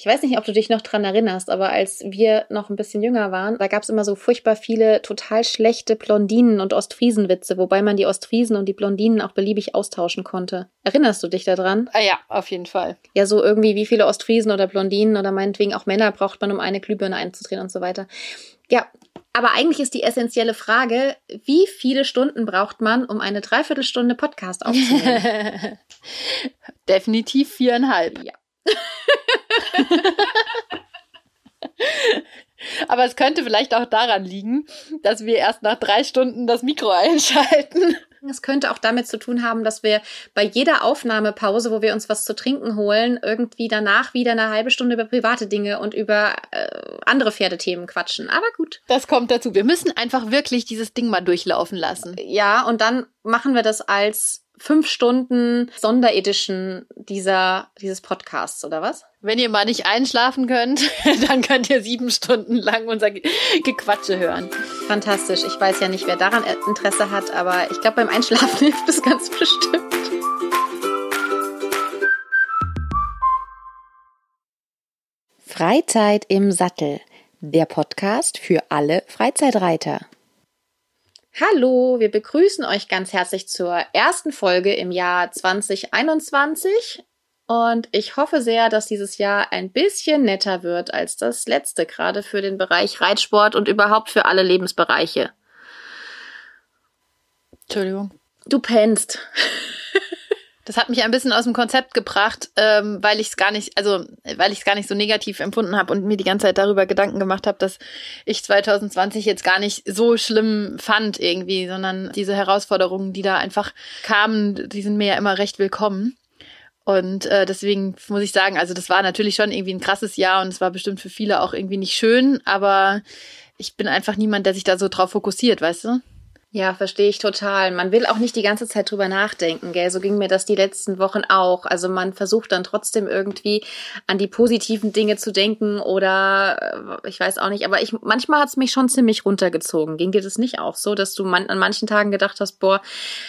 Ich weiß nicht, ob du dich noch dran erinnerst, aber als wir noch ein bisschen jünger waren, da gab es immer so furchtbar viele total schlechte Blondinen- und Ostfriesenwitze, wobei man die Ostfriesen und die Blondinen auch beliebig austauschen konnte. Erinnerst du dich daran? Ah ja, auf jeden Fall. Ja, so irgendwie, wie viele Ostfriesen oder Blondinen oder meinetwegen auch Männer braucht man, um eine Glühbirne einzudrehen und so weiter. Ja, aber eigentlich ist die essentielle Frage, wie viele Stunden braucht man, um eine Dreiviertelstunde Podcast aufzunehmen? Definitiv viereinhalb. Ja. Aber es könnte vielleicht auch daran liegen, dass wir erst nach drei Stunden das Mikro einschalten. Es könnte auch damit zu tun haben, dass wir bei jeder Aufnahmepause, wo wir uns was zu trinken holen, irgendwie danach wieder eine halbe Stunde über private Dinge und über äh, andere Pferdethemen quatschen. Aber gut. Das kommt dazu. Wir müssen einfach wirklich dieses Ding mal durchlaufen lassen. Ja, und dann machen wir das als fünf Stunden Sonderedition dieser, dieses Podcasts, oder was? Wenn ihr mal nicht einschlafen könnt, dann könnt ihr sieben Stunden lang unser Gequatsche hören. Fantastisch. Ich weiß ja nicht, wer daran Interesse hat, aber ich glaube, beim Einschlafen hilft es ganz bestimmt. Freizeit im Sattel. Der Podcast für alle Freizeitreiter. Hallo, wir begrüßen euch ganz herzlich zur ersten Folge im Jahr 2021 und ich hoffe sehr, dass dieses Jahr ein bisschen netter wird als das letzte, gerade für den Bereich Reitsport und überhaupt für alle Lebensbereiche. Entschuldigung. Du pennst. Das hat mich ein bisschen aus dem Konzept gebracht, ähm, weil ich es gar nicht, also weil ich es gar nicht so negativ empfunden habe und mir die ganze Zeit darüber Gedanken gemacht habe, dass ich 2020 jetzt gar nicht so schlimm fand irgendwie, sondern diese Herausforderungen, die da einfach kamen, die sind mir ja immer recht willkommen. Und äh, deswegen muss ich sagen, also das war natürlich schon irgendwie ein krasses Jahr und es war bestimmt für viele auch irgendwie nicht schön, aber ich bin einfach niemand, der sich da so drauf fokussiert, weißt du? Ja, verstehe ich total. Man will auch nicht die ganze Zeit drüber nachdenken, gell? So ging mir das die letzten Wochen auch. Also man versucht dann trotzdem irgendwie an die positiven Dinge zu denken oder äh, ich weiß auch nicht, aber ich manchmal hat es mich schon ziemlich runtergezogen. Ging dir das nicht auch so, dass du man, an manchen Tagen gedacht hast, boah,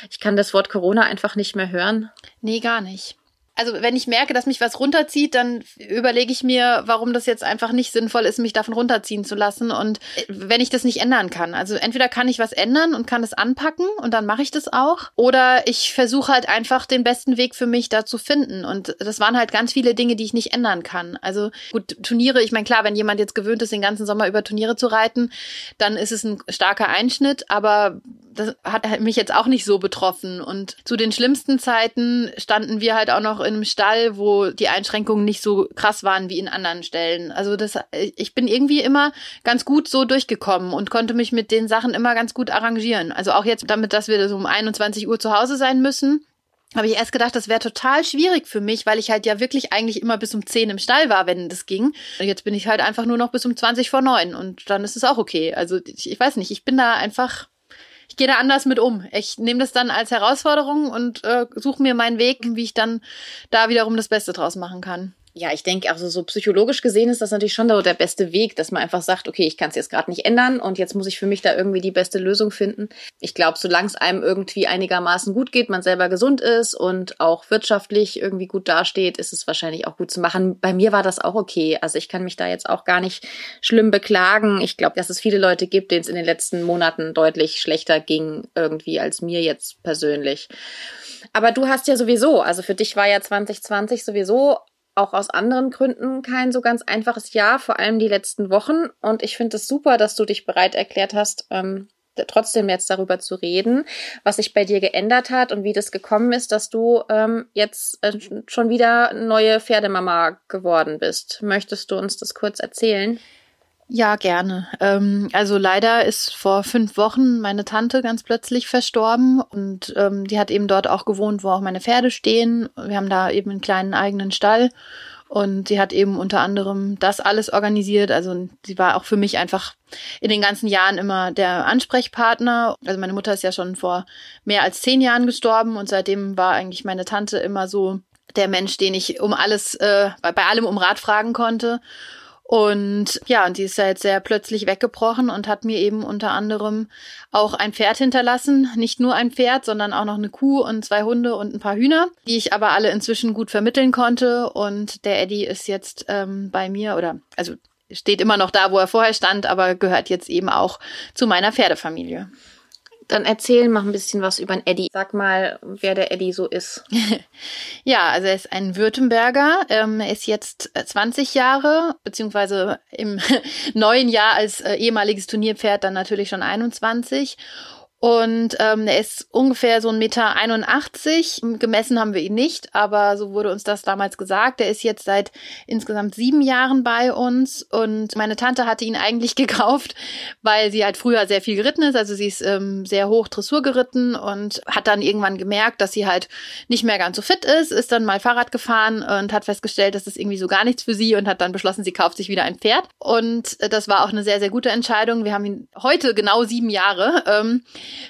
ich kann das Wort Corona einfach nicht mehr hören? Nee, gar nicht also wenn ich merke, dass mich was runterzieht, dann überlege ich mir, warum das jetzt einfach nicht sinnvoll ist, mich davon runterziehen zu lassen. Und äh, wenn ich das nicht ändern kann, also entweder kann ich was ändern und kann es anpacken und dann mache ich das auch, oder ich versuche halt einfach den besten Weg für mich da zu finden. Und das waren halt ganz viele Dinge, die ich nicht ändern kann. Also gut, Turniere, ich meine, klar, wenn jemand jetzt gewöhnt ist, den ganzen Sommer über Turniere zu reiten, dann ist es ein starker Einschnitt, aber das hat mich jetzt auch nicht so betroffen. Und zu den schlimmsten Zeiten standen wir halt auch noch in einem Stall, wo die Einschränkungen nicht so krass waren wie in anderen Stellen. Also das, ich bin irgendwie immer ganz gut so durchgekommen und konnte mich mit den Sachen immer ganz gut arrangieren. Also auch jetzt damit, dass wir so um 21 Uhr zu Hause sein müssen, habe ich erst gedacht, das wäre total schwierig für mich, weil ich halt ja wirklich eigentlich immer bis um 10 im Stall war, wenn das ging. Und jetzt bin ich halt einfach nur noch bis um 20 vor 9 und dann ist es auch okay. Also ich, ich weiß nicht, ich bin da einfach ich gehe da anders mit um. Ich nehme das dann als Herausforderung und äh, suche mir meinen Weg, wie ich dann da wiederum das Beste draus machen kann. Ja, ich denke, also so psychologisch gesehen ist das natürlich schon der beste Weg, dass man einfach sagt, okay, ich kann es jetzt gerade nicht ändern und jetzt muss ich für mich da irgendwie die beste Lösung finden. Ich glaube, solange es einem irgendwie einigermaßen gut geht, man selber gesund ist und auch wirtschaftlich irgendwie gut dasteht, ist es wahrscheinlich auch gut zu machen. Bei mir war das auch okay. Also ich kann mich da jetzt auch gar nicht schlimm beklagen. Ich glaube, dass es viele Leute gibt, denen es in den letzten Monaten deutlich schlechter ging irgendwie als mir jetzt persönlich. Aber du hast ja sowieso, also für dich war ja 2020 sowieso auch aus anderen Gründen kein so ganz einfaches Jahr, vor allem die letzten Wochen. Und ich finde es super, dass du dich bereit erklärt hast, ähm, trotzdem jetzt darüber zu reden, was sich bei dir geändert hat und wie das gekommen ist, dass du ähm, jetzt äh, schon wieder neue Pferdemama geworden bist. Möchtest du uns das kurz erzählen? Ja, gerne. Ähm, also leider ist vor fünf Wochen meine Tante ganz plötzlich verstorben und ähm, die hat eben dort auch gewohnt, wo auch meine Pferde stehen. Wir haben da eben einen kleinen eigenen Stall und sie hat eben unter anderem das alles organisiert. Also sie war auch für mich einfach in den ganzen Jahren immer der Ansprechpartner. Also meine Mutter ist ja schon vor mehr als zehn Jahren gestorben und seitdem war eigentlich meine Tante immer so der Mensch, den ich um alles, äh, bei allem um Rat fragen konnte. Und ja, und die ist jetzt sehr plötzlich weggebrochen und hat mir eben unter anderem auch ein Pferd hinterlassen. Nicht nur ein Pferd, sondern auch noch eine Kuh und zwei Hunde und ein paar Hühner, die ich aber alle inzwischen gut vermitteln konnte. Und der Eddie ist jetzt ähm, bei mir oder also steht immer noch da, wo er vorher stand, aber gehört jetzt eben auch zu meiner Pferdefamilie. Dann erzähl mal ein bisschen was über den Eddie. Sag mal, wer der Eddie so ist. ja, also er ist ein Württemberger. Ähm, er ist jetzt 20 Jahre, beziehungsweise im neuen Jahr als äh, ehemaliges Turnierpferd dann natürlich schon 21. Und ähm, er ist ungefähr so ein Meter 81. Gemessen haben wir ihn nicht, aber so wurde uns das damals gesagt. Er ist jetzt seit insgesamt sieben Jahren bei uns und meine Tante hatte ihn eigentlich gekauft, weil sie halt früher sehr viel geritten ist. Also sie ist ähm, sehr hoch Dressur geritten und hat dann irgendwann gemerkt, dass sie halt nicht mehr ganz so fit ist, ist dann mal Fahrrad gefahren und hat festgestellt, dass das irgendwie so gar nichts für sie und hat dann beschlossen, sie kauft sich wieder ein Pferd. Und das war auch eine sehr, sehr gute Entscheidung. Wir haben ihn heute genau sieben Jahre. Ähm,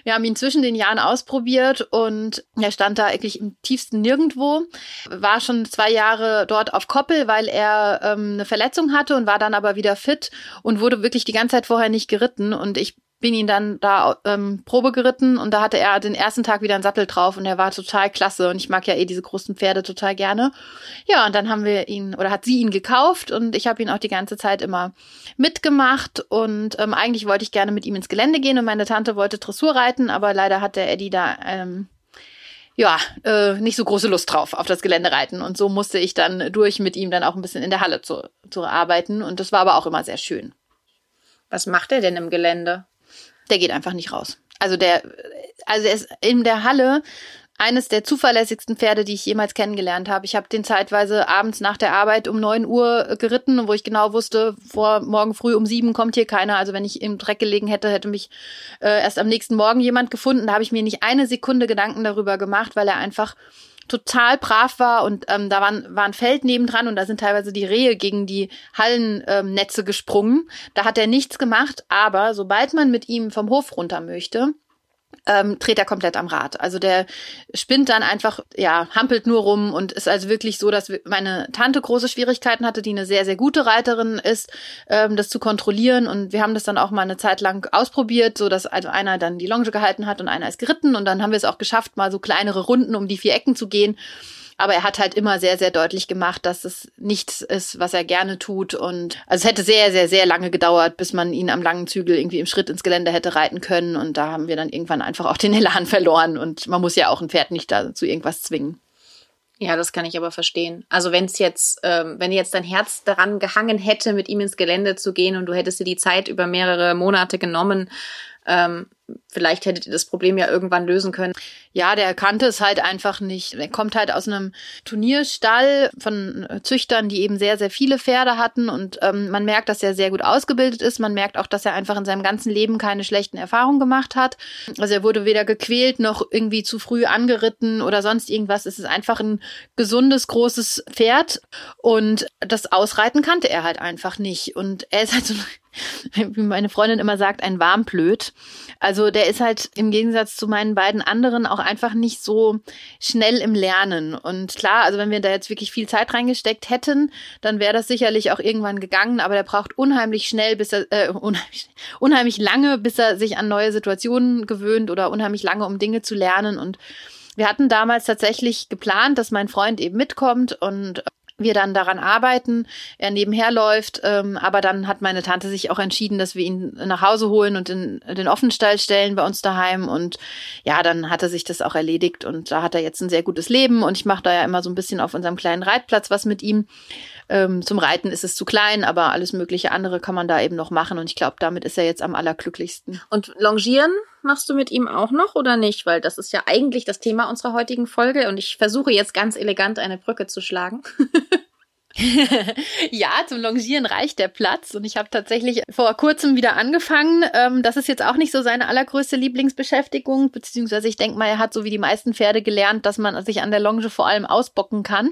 wir haben ihn zwischen den Jahren ausprobiert und er stand da eigentlich im tiefsten Nirgendwo, war schon zwei Jahre dort auf Koppel, weil er ähm, eine Verletzung hatte und war dann aber wieder fit und wurde wirklich die ganze Zeit vorher nicht geritten. Und ich bin ihn dann da ähm, Probe geritten und da hatte er den ersten Tag wieder einen Sattel drauf und er war total klasse und ich mag ja eh diese großen Pferde total gerne. Ja, und dann haben wir ihn oder hat sie ihn gekauft und ich habe ihn auch die ganze Zeit immer mitgemacht und ähm, eigentlich wollte ich gerne mit ihm ins Gelände gehen und meine Tante wollte Dressur reiten, aber leider hat der Eddie da ähm, ja, äh, nicht so große Lust drauf auf das Gelände reiten. Und so musste ich dann durch mit ihm dann auch ein bisschen in der Halle zu, zu arbeiten. Und das war aber auch immer sehr schön. Was macht er denn im Gelände? Der geht einfach nicht raus. Also der, also er ist in der Halle eines der zuverlässigsten Pferde, die ich jemals kennengelernt habe. Ich habe den zeitweise abends nach der Arbeit um neun Uhr geritten, wo ich genau wusste, vor morgen früh um sieben kommt hier keiner. Also wenn ich im Dreck gelegen hätte, hätte mich äh, erst am nächsten Morgen jemand gefunden. Da habe ich mir nicht eine Sekunde Gedanken darüber gemacht, weil er einfach total brav war und ähm, da waren, war ein Feld nebendran und da sind teilweise die Rehe gegen die Hallennetze ähm, gesprungen. Da hat er nichts gemacht, aber sobald man mit ihm vom Hof runter möchte, ähm, dreht er komplett am Rad. Also der spinnt dann einfach, ja, hampelt nur rum und ist also wirklich so, dass meine Tante große Schwierigkeiten hatte, die eine sehr, sehr gute Reiterin ist, ähm, das zu kontrollieren. Und wir haben das dann auch mal eine Zeit lang ausprobiert, so dass also einer dann die Longe gehalten hat und einer ist geritten. Und dann haben wir es auch geschafft, mal so kleinere Runden um die vier Ecken zu gehen. Aber er hat halt immer sehr, sehr deutlich gemacht, dass es nichts ist, was er gerne tut. Und also es hätte sehr, sehr, sehr lange gedauert, bis man ihn am langen Zügel irgendwie im Schritt ins Gelände hätte reiten können. Und da haben wir dann irgendwann einfach auch den Elan verloren. Und man muss ja auch ein Pferd nicht dazu irgendwas zwingen. Ja, das kann ich aber verstehen. Also wenn es jetzt, ähm, wenn jetzt dein Herz daran gehangen hätte, mit ihm ins Gelände zu gehen und du hättest dir die Zeit über mehrere Monate genommen, ähm, vielleicht hättet ihr das Problem ja irgendwann lösen können. Ja, der kannte es halt einfach nicht. Er kommt halt aus einem Turnierstall von Züchtern, die eben sehr, sehr viele Pferde hatten und ähm, man merkt, dass er sehr gut ausgebildet ist. Man merkt auch, dass er einfach in seinem ganzen Leben keine schlechten Erfahrungen gemacht hat. Also er wurde weder gequält noch irgendwie zu früh angeritten oder sonst irgendwas. Es ist einfach ein gesundes, großes Pferd und das Ausreiten kannte er halt einfach nicht. Und er ist halt so wie meine Freundin immer sagt, ein Warmblöd. Also der ist halt im Gegensatz zu meinen beiden anderen auch einfach nicht so schnell im Lernen. Und klar, also wenn wir da jetzt wirklich viel Zeit reingesteckt hätten, dann wäre das sicherlich auch irgendwann gegangen. Aber der braucht unheimlich schnell, bis er äh, unheimlich, unheimlich lange, bis er sich an neue Situationen gewöhnt oder unheimlich lange, um Dinge zu lernen. Und wir hatten damals tatsächlich geplant, dass mein Freund eben mitkommt und wir dann daran arbeiten, er nebenher läuft. Ähm, aber dann hat meine Tante sich auch entschieden, dass wir ihn nach Hause holen und in den Offenstall stellen bei uns daheim. Und ja, dann hatte sich das auch erledigt und da hat er jetzt ein sehr gutes Leben und ich mache da ja immer so ein bisschen auf unserem kleinen Reitplatz was mit ihm. Ähm, zum Reiten ist es zu klein, aber alles mögliche andere kann man da eben noch machen und ich glaube, damit ist er jetzt am allerglücklichsten. Und Longieren machst du mit ihm auch noch oder nicht? Weil das ist ja eigentlich das Thema unserer heutigen Folge und ich versuche jetzt ganz elegant eine Brücke zu schlagen. ja, zum Longieren reicht der Platz und ich habe tatsächlich vor kurzem wieder angefangen. Ähm, das ist jetzt auch nicht so seine allergrößte Lieblingsbeschäftigung, beziehungsweise ich denke mal, er hat so wie die meisten Pferde gelernt, dass man sich an der Longe vor allem ausbocken kann.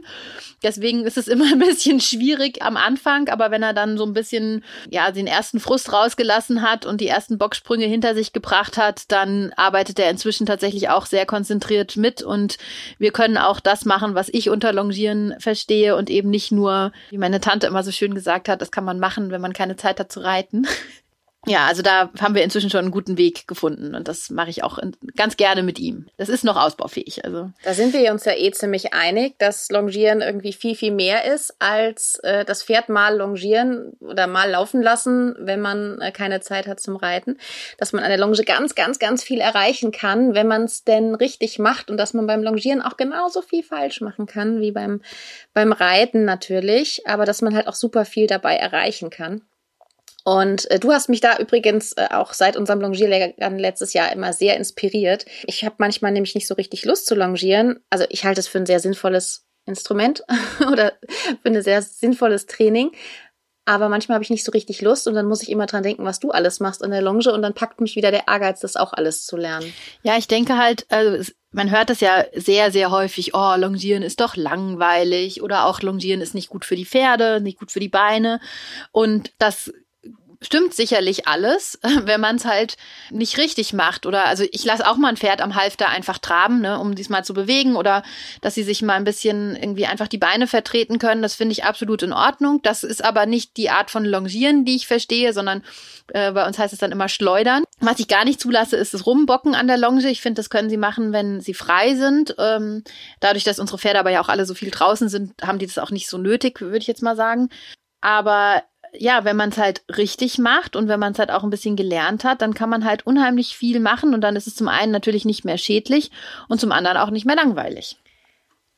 Deswegen ist es immer ein bisschen schwierig am Anfang, aber wenn er dann so ein bisschen ja den ersten Frust rausgelassen hat und die ersten Bocksprünge hinter sich gebracht hat, dann arbeitet er inzwischen tatsächlich auch sehr konzentriert mit und wir können auch das machen, was ich unter Longieren verstehe und eben nicht nur wie meine Tante immer so schön gesagt hat, das kann man machen, wenn man keine Zeit hat zu reiten. Ja, also da haben wir inzwischen schon einen guten Weg gefunden und das mache ich auch ganz gerne mit ihm. Das ist noch ausbaufähig. Also da sind wir uns ja eh ziemlich einig, dass Longieren irgendwie viel viel mehr ist als äh, das Pferd mal longieren oder mal laufen lassen, wenn man äh, keine Zeit hat zum Reiten. Dass man an der Longe ganz ganz ganz viel erreichen kann, wenn man es denn richtig macht und dass man beim Longieren auch genauso viel falsch machen kann wie beim beim Reiten natürlich, aber dass man halt auch super viel dabei erreichen kann. Und äh, du hast mich da übrigens äh, auch seit unserem Longierlehrgang letztes Jahr immer sehr inspiriert. Ich habe manchmal nämlich nicht so richtig Lust zu longieren. Also ich halte es für ein sehr sinnvolles Instrument oder für ein sehr sinnvolles Training. Aber manchmal habe ich nicht so richtig Lust und dann muss ich immer dran denken, was du alles machst an der Longe und dann packt mich wieder der Ehrgeiz, das auch alles zu lernen. Ja, ich denke halt, also man hört das ja sehr, sehr häufig, oh, Longieren ist doch langweilig oder auch Longieren ist nicht gut für die Pferde, nicht gut für die Beine. Und das stimmt sicherlich alles, wenn man es halt nicht richtig macht. Oder also ich lasse auch mal ein Pferd am Halfter einfach traben, ne, um diesmal zu bewegen oder dass sie sich mal ein bisschen irgendwie einfach die Beine vertreten können. Das finde ich absolut in Ordnung. Das ist aber nicht die Art von Longieren, die ich verstehe, sondern äh, bei uns heißt es dann immer Schleudern. Was ich gar nicht zulasse, ist das Rumbocken an der Longe. Ich finde, das können sie machen, wenn sie frei sind. Ähm, dadurch, dass unsere Pferde aber ja auch alle so viel draußen sind, haben die das auch nicht so nötig, würde ich jetzt mal sagen. Aber ja, wenn man es halt richtig macht und wenn man es halt auch ein bisschen gelernt hat, dann kann man halt unheimlich viel machen und dann ist es zum einen natürlich nicht mehr schädlich und zum anderen auch nicht mehr langweilig.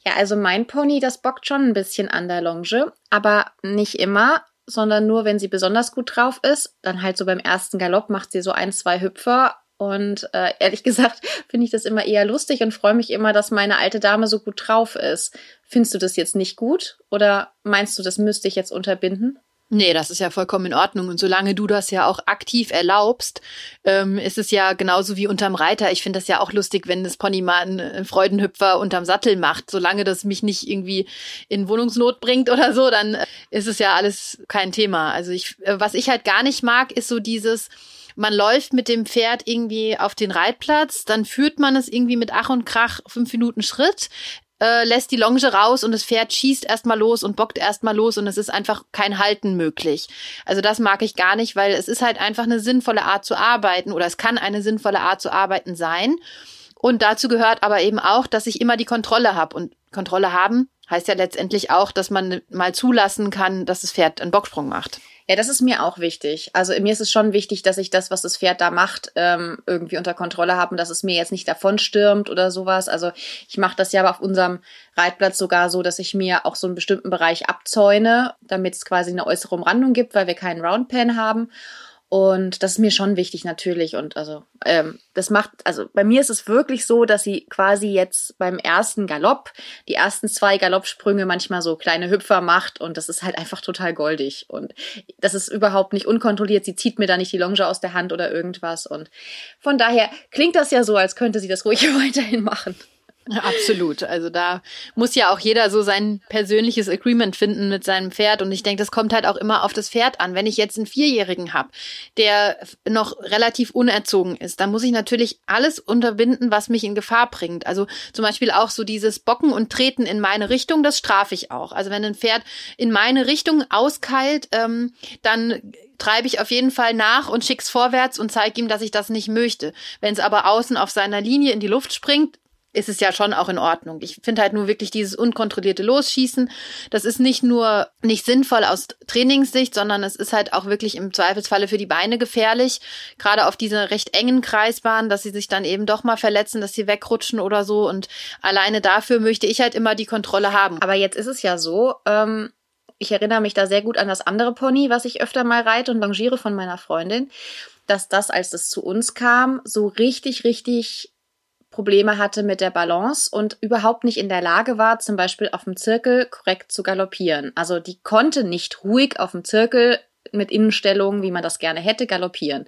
Ja, also mein Pony, das bockt schon ein bisschen an der Longe, aber nicht immer, sondern nur, wenn sie besonders gut drauf ist. Dann halt so beim ersten Galopp macht sie so ein, zwei Hüpfer und äh, ehrlich gesagt finde ich das immer eher lustig und freue mich immer, dass meine alte Dame so gut drauf ist. Findest du das jetzt nicht gut oder meinst du, das müsste ich jetzt unterbinden? Nee, das ist ja vollkommen in Ordnung. Und solange du das ja auch aktiv erlaubst, ähm, ist es ja genauso wie unterm Reiter. Ich finde das ja auch lustig, wenn das Pony mal einen Freudenhüpfer unterm Sattel macht. Solange das mich nicht irgendwie in Wohnungsnot bringt oder so, dann äh, ist es ja alles kein Thema. Also ich, äh, was ich halt gar nicht mag, ist so dieses, man läuft mit dem Pferd irgendwie auf den Reitplatz, dann führt man es irgendwie mit Ach und Krach fünf Minuten Schritt, äh, lässt die Longe raus und das Pferd schießt erstmal los und bockt erstmal los und es ist einfach kein Halten möglich. Also das mag ich gar nicht, weil es ist halt einfach eine sinnvolle Art zu arbeiten oder es kann eine sinnvolle Art zu arbeiten sein. Und dazu gehört aber eben auch, dass ich immer die Kontrolle habe. Und Kontrolle haben heißt ja letztendlich auch, dass man mal zulassen kann, dass das Pferd einen Bocksprung macht. Ja, das ist mir auch wichtig. Also mir ist es schon wichtig, dass ich das, was das Pferd da macht, ähm, irgendwie unter Kontrolle habe und dass es mir jetzt nicht davon stürmt oder sowas. Also ich mache das ja aber auf unserem Reitplatz sogar so, dass ich mir auch so einen bestimmten Bereich abzäune, damit es quasi eine äußere Umrandung gibt, weil wir keinen Roundpen haben. Und das ist mir schon wichtig natürlich. Und also ähm, das macht, also bei mir ist es wirklich so, dass sie quasi jetzt beim ersten Galopp, die ersten zwei Galoppsprünge manchmal so kleine Hüpfer macht und das ist halt einfach total goldig. Und das ist überhaupt nicht unkontrolliert. Sie zieht mir da nicht die Longe aus der Hand oder irgendwas. Und von daher klingt das ja so, als könnte sie das ruhig weiterhin machen. Absolut. Also da muss ja auch jeder so sein persönliches Agreement finden mit seinem Pferd. Und ich denke, das kommt halt auch immer auf das Pferd an. Wenn ich jetzt einen Vierjährigen habe, der noch relativ unerzogen ist, dann muss ich natürlich alles unterbinden, was mich in Gefahr bringt. Also zum Beispiel auch so dieses Bocken und Treten in meine Richtung, das strafe ich auch. Also wenn ein Pferd in meine Richtung auskeilt, ähm, dann treibe ich auf jeden Fall nach und schick's vorwärts und zeige ihm, dass ich das nicht möchte. Wenn es aber außen auf seiner Linie in die Luft springt, ist es ja schon auch in Ordnung. Ich finde halt nur wirklich dieses unkontrollierte Losschießen, das ist nicht nur nicht sinnvoll aus Trainingssicht, sondern es ist halt auch wirklich im Zweifelsfalle für die Beine gefährlich, gerade auf dieser recht engen Kreisbahn, dass sie sich dann eben doch mal verletzen, dass sie wegrutschen oder so und alleine dafür möchte ich halt immer die Kontrolle haben. Aber jetzt ist es ja so, ähm, ich erinnere mich da sehr gut an das andere Pony, was ich öfter mal reite und longiere von meiner Freundin, dass das, als es zu uns kam, so richtig, richtig Probleme hatte mit der Balance und überhaupt nicht in der Lage war, zum Beispiel auf dem Zirkel korrekt zu galoppieren. Also die konnte nicht ruhig auf dem Zirkel mit Innenstellungen, wie man das gerne hätte, galoppieren.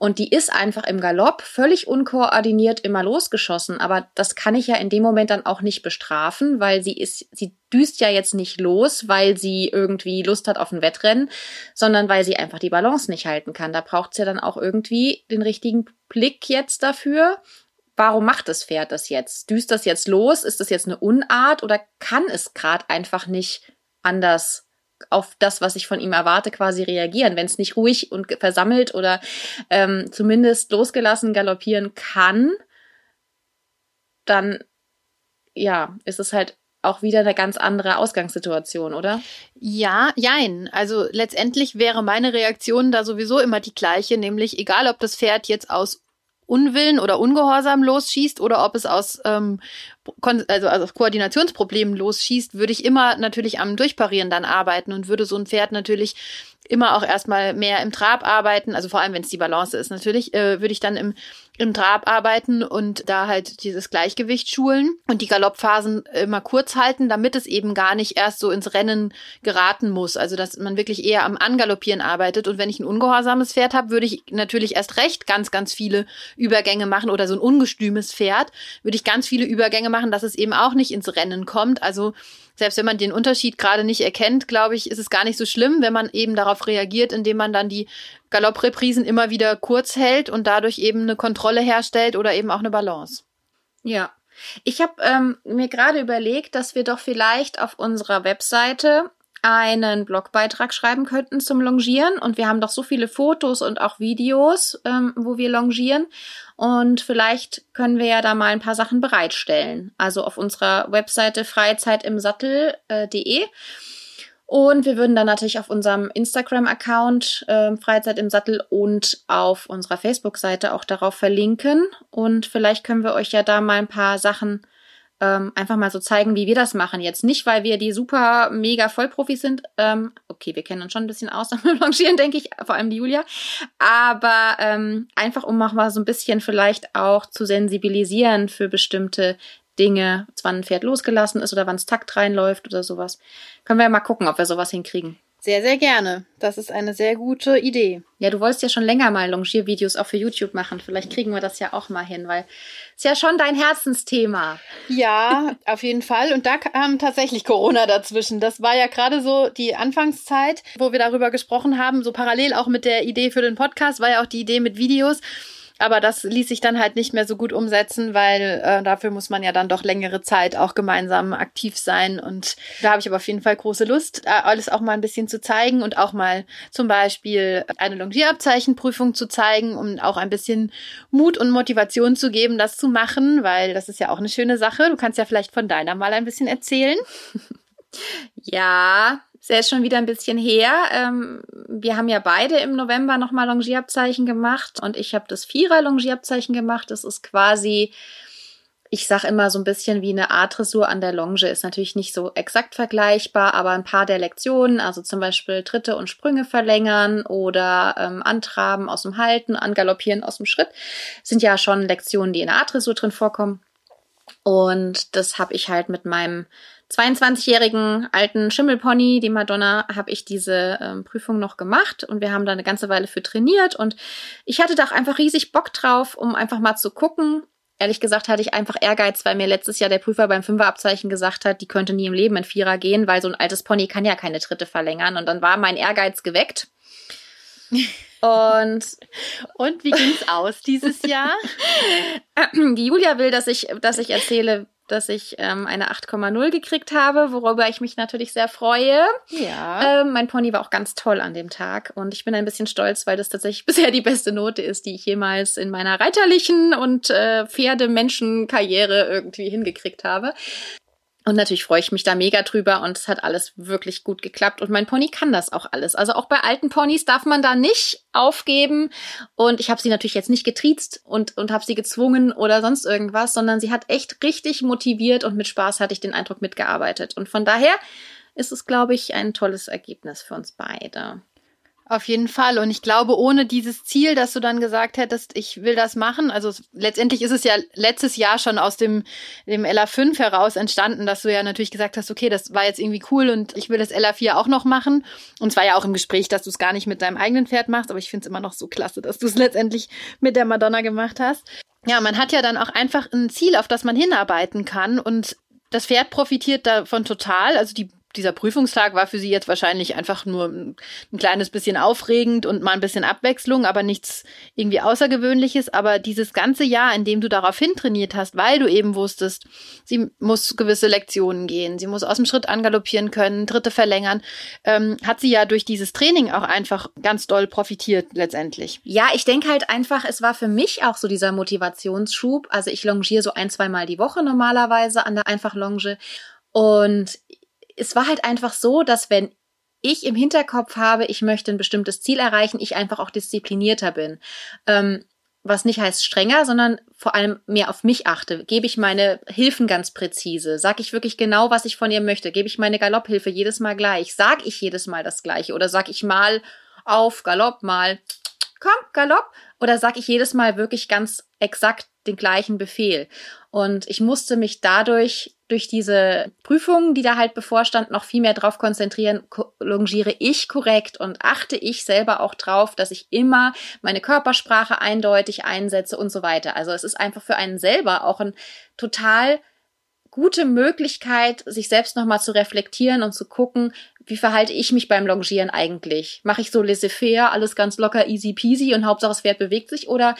Und die ist einfach im Galopp völlig unkoordiniert immer losgeschossen. Aber das kann ich ja in dem Moment dann auch nicht bestrafen, weil sie ist, sie düst ja jetzt nicht los, weil sie irgendwie Lust hat auf ein Wettrennen, sondern weil sie einfach die Balance nicht halten kann. Da braucht es ja dann auch irgendwie den richtigen Blick jetzt dafür warum macht das Pferd das jetzt? Düst das jetzt los? Ist das jetzt eine Unart oder kann es gerade einfach nicht anders auf das, was ich von ihm erwarte, quasi reagieren. Wenn es nicht ruhig und versammelt oder ähm, zumindest losgelassen galoppieren kann, dann ja, ist es halt auch wieder eine ganz andere Ausgangssituation, oder? Ja, jein. Also letztendlich wäre meine Reaktion da sowieso immer die gleiche, nämlich egal, ob das Pferd jetzt aus Unwillen oder Ungehorsam losschießt oder ob es aus, ähm, also, also Koordinationsproblemen losschießt, würde ich immer natürlich am Durchparieren dann arbeiten und würde so ein Pferd natürlich immer auch erstmal mehr im Trab arbeiten, also vor allem wenn es die Balance ist natürlich, äh, würde ich dann im, im Trab arbeiten und da halt dieses Gleichgewicht schulen und die Galoppphasen immer kurz halten, damit es eben gar nicht erst so ins Rennen geraten muss. Also dass man wirklich eher am Angaloppieren arbeitet. Und wenn ich ein ungehorsames Pferd habe, würde ich natürlich erst recht ganz, ganz viele Übergänge machen oder so ein ungestümes Pferd, würde ich ganz viele Übergänge machen, dass es eben auch nicht ins Rennen kommt. Also selbst wenn man den Unterschied gerade nicht erkennt, glaube ich, ist es gar nicht so schlimm, wenn man eben darauf reagiert, indem man dann die Galoppreprisen immer wieder kurz hält und dadurch eben eine Kontrolle herstellt oder eben auch eine Balance. Ja. Ich habe ähm, mir gerade überlegt, dass wir doch vielleicht auf unserer Webseite einen Blogbeitrag schreiben könnten zum Longieren. Und wir haben doch so viele Fotos und auch Videos, ähm, wo wir longieren. Und vielleicht können wir ja da mal ein paar Sachen bereitstellen. Also auf unserer Webseite freizeitimsattel.de. Äh, und wir würden dann natürlich auf unserem Instagram-Account äh, Freizeit im Sattel und auf unserer Facebook-Seite auch darauf verlinken. Und vielleicht können wir euch ja da mal ein paar Sachen ähm, einfach mal so zeigen, wie wir das machen. Jetzt nicht, weil wir die super mega Vollprofis sind. Ähm, okay, wir kennen uns schon ein bisschen aus am Longieren, denke ich, vor allem die Julia. Aber ähm, einfach, um auch mal so ein bisschen vielleicht auch zu sensibilisieren für bestimmte Dinge, wann ein Pferd losgelassen ist oder wann es Takt reinläuft oder sowas. Können wir ja mal gucken, ob wir sowas hinkriegen. Sehr, sehr gerne. Das ist eine sehr gute Idee. Ja, du wolltest ja schon länger mal Longiervideos auch für YouTube machen. Vielleicht kriegen wir das ja auch mal hin, weil es ja schon dein Herzensthema. Ja, auf jeden Fall. Und da kam tatsächlich Corona dazwischen. Das war ja gerade so die Anfangszeit, wo wir darüber gesprochen haben. So parallel auch mit der Idee für den Podcast war ja auch die Idee mit Videos. Aber das ließ sich dann halt nicht mehr so gut umsetzen, weil äh, dafür muss man ja dann doch längere Zeit auch gemeinsam aktiv sein. Und da habe ich aber auf jeden Fall große Lust, alles auch mal ein bisschen zu zeigen und auch mal zum Beispiel eine Longierabzeichenprüfung zu zeigen, um auch ein bisschen Mut und Motivation zu geben, das zu machen, weil das ist ja auch eine schöne Sache. Du kannst ja vielleicht von deiner mal ein bisschen erzählen. Ja, ist schon wieder ein bisschen her. Ähm, wir haben ja beide im November nochmal Longierabzeichen gemacht und ich habe das Vierer Longierabzeichen gemacht. Das ist quasi, ich sag immer so ein bisschen wie eine Art Dressur an der Longe. Ist natürlich nicht so exakt vergleichbar, aber ein paar der Lektionen, also zum Beispiel Tritte und Sprünge verlängern oder ähm, Antraben aus dem Halten, Angaloppieren aus dem Schritt, sind ja schon Lektionen, die in der Art Dressur drin vorkommen. Und das habe ich halt mit meinem 22-jährigen alten Schimmelpony, die Madonna, habe ich diese ähm, Prüfung noch gemacht und wir haben da eine ganze Weile für trainiert und ich hatte da auch einfach riesig Bock drauf, um einfach mal zu gucken. Ehrlich gesagt hatte ich einfach Ehrgeiz, weil mir letztes Jahr der Prüfer beim Fünferabzeichen gesagt hat, die könnte nie im Leben in Vierer gehen, weil so ein altes Pony kann ja keine Tritte verlängern und dann war mein Ehrgeiz geweckt. Und, und wie ging's aus dieses Jahr? Die Julia will, dass ich, dass ich erzähle, dass ich ähm, eine 8,0 gekriegt habe, worüber ich mich natürlich sehr freue. Ja. Ähm, mein Pony war auch ganz toll an dem Tag und ich bin ein bisschen stolz, weil das tatsächlich bisher die beste Note ist, die ich jemals in meiner reiterlichen und äh, Pferdemenschen-Karriere irgendwie hingekriegt habe. Und natürlich freue ich mich da mega drüber und es hat alles wirklich gut geklappt und mein Pony kann das auch alles. Also auch bei alten Ponys darf man da nicht aufgeben und ich habe sie natürlich jetzt nicht getriezt und, und habe sie gezwungen oder sonst irgendwas, sondern sie hat echt richtig motiviert und mit Spaß hatte ich den Eindruck mitgearbeitet. Und von daher ist es, glaube ich, ein tolles Ergebnis für uns beide. Auf jeden Fall. Und ich glaube, ohne dieses Ziel, dass du dann gesagt hättest, ich will das machen, also letztendlich ist es ja letztes Jahr schon aus dem, dem LA5 heraus entstanden, dass du ja natürlich gesagt hast, okay, das war jetzt irgendwie cool und ich will das LA4 auch noch machen. Und es war ja auch im Gespräch, dass du es gar nicht mit deinem eigenen Pferd machst, aber ich finde es immer noch so klasse, dass du es letztendlich mit der Madonna gemacht hast. Ja, man hat ja dann auch einfach ein Ziel, auf das man hinarbeiten kann und das Pferd profitiert davon total. Also die dieser Prüfungstag war für sie jetzt wahrscheinlich einfach nur ein, ein kleines bisschen aufregend und mal ein bisschen Abwechslung, aber nichts irgendwie Außergewöhnliches. Aber dieses ganze Jahr, in dem du darauf hintrainiert hast, weil du eben wusstest, sie muss gewisse Lektionen gehen, sie muss aus dem Schritt angaloppieren können, Dritte verlängern, ähm, hat sie ja durch dieses Training auch einfach ganz doll profitiert letztendlich. Ja, ich denke halt einfach, es war für mich auch so dieser Motivationsschub. Also ich longiere so ein, zweimal die Woche normalerweise an der Einfachlonge. Und es war halt einfach so, dass wenn ich im Hinterkopf habe, ich möchte ein bestimmtes Ziel erreichen, ich einfach auch disziplinierter bin. Ähm, was nicht heißt strenger, sondern vor allem mehr auf mich achte. Gebe ich meine Hilfen ganz präzise? Sag ich wirklich genau, was ich von ihr möchte? Gebe ich meine Galopphilfe jedes Mal gleich? Sag ich jedes Mal das Gleiche? Oder sag ich mal auf Galopp, mal komm, Galopp? Oder sag ich jedes Mal wirklich ganz exakt den gleichen Befehl? Und ich musste mich dadurch durch diese Prüfungen, die da halt bevorstand, noch viel mehr drauf konzentrieren, longiere ich korrekt und achte ich selber auch drauf, dass ich immer meine Körpersprache eindeutig einsetze und so weiter. Also es ist einfach für einen selber auch ein total gute Möglichkeit, sich selbst nochmal zu reflektieren und zu gucken, wie verhalte ich mich beim Longieren eigentlich? Mache ich so laissez-faire, alles ganz locker, easy peasy und Hauptsache das Pferd bewegt sich oder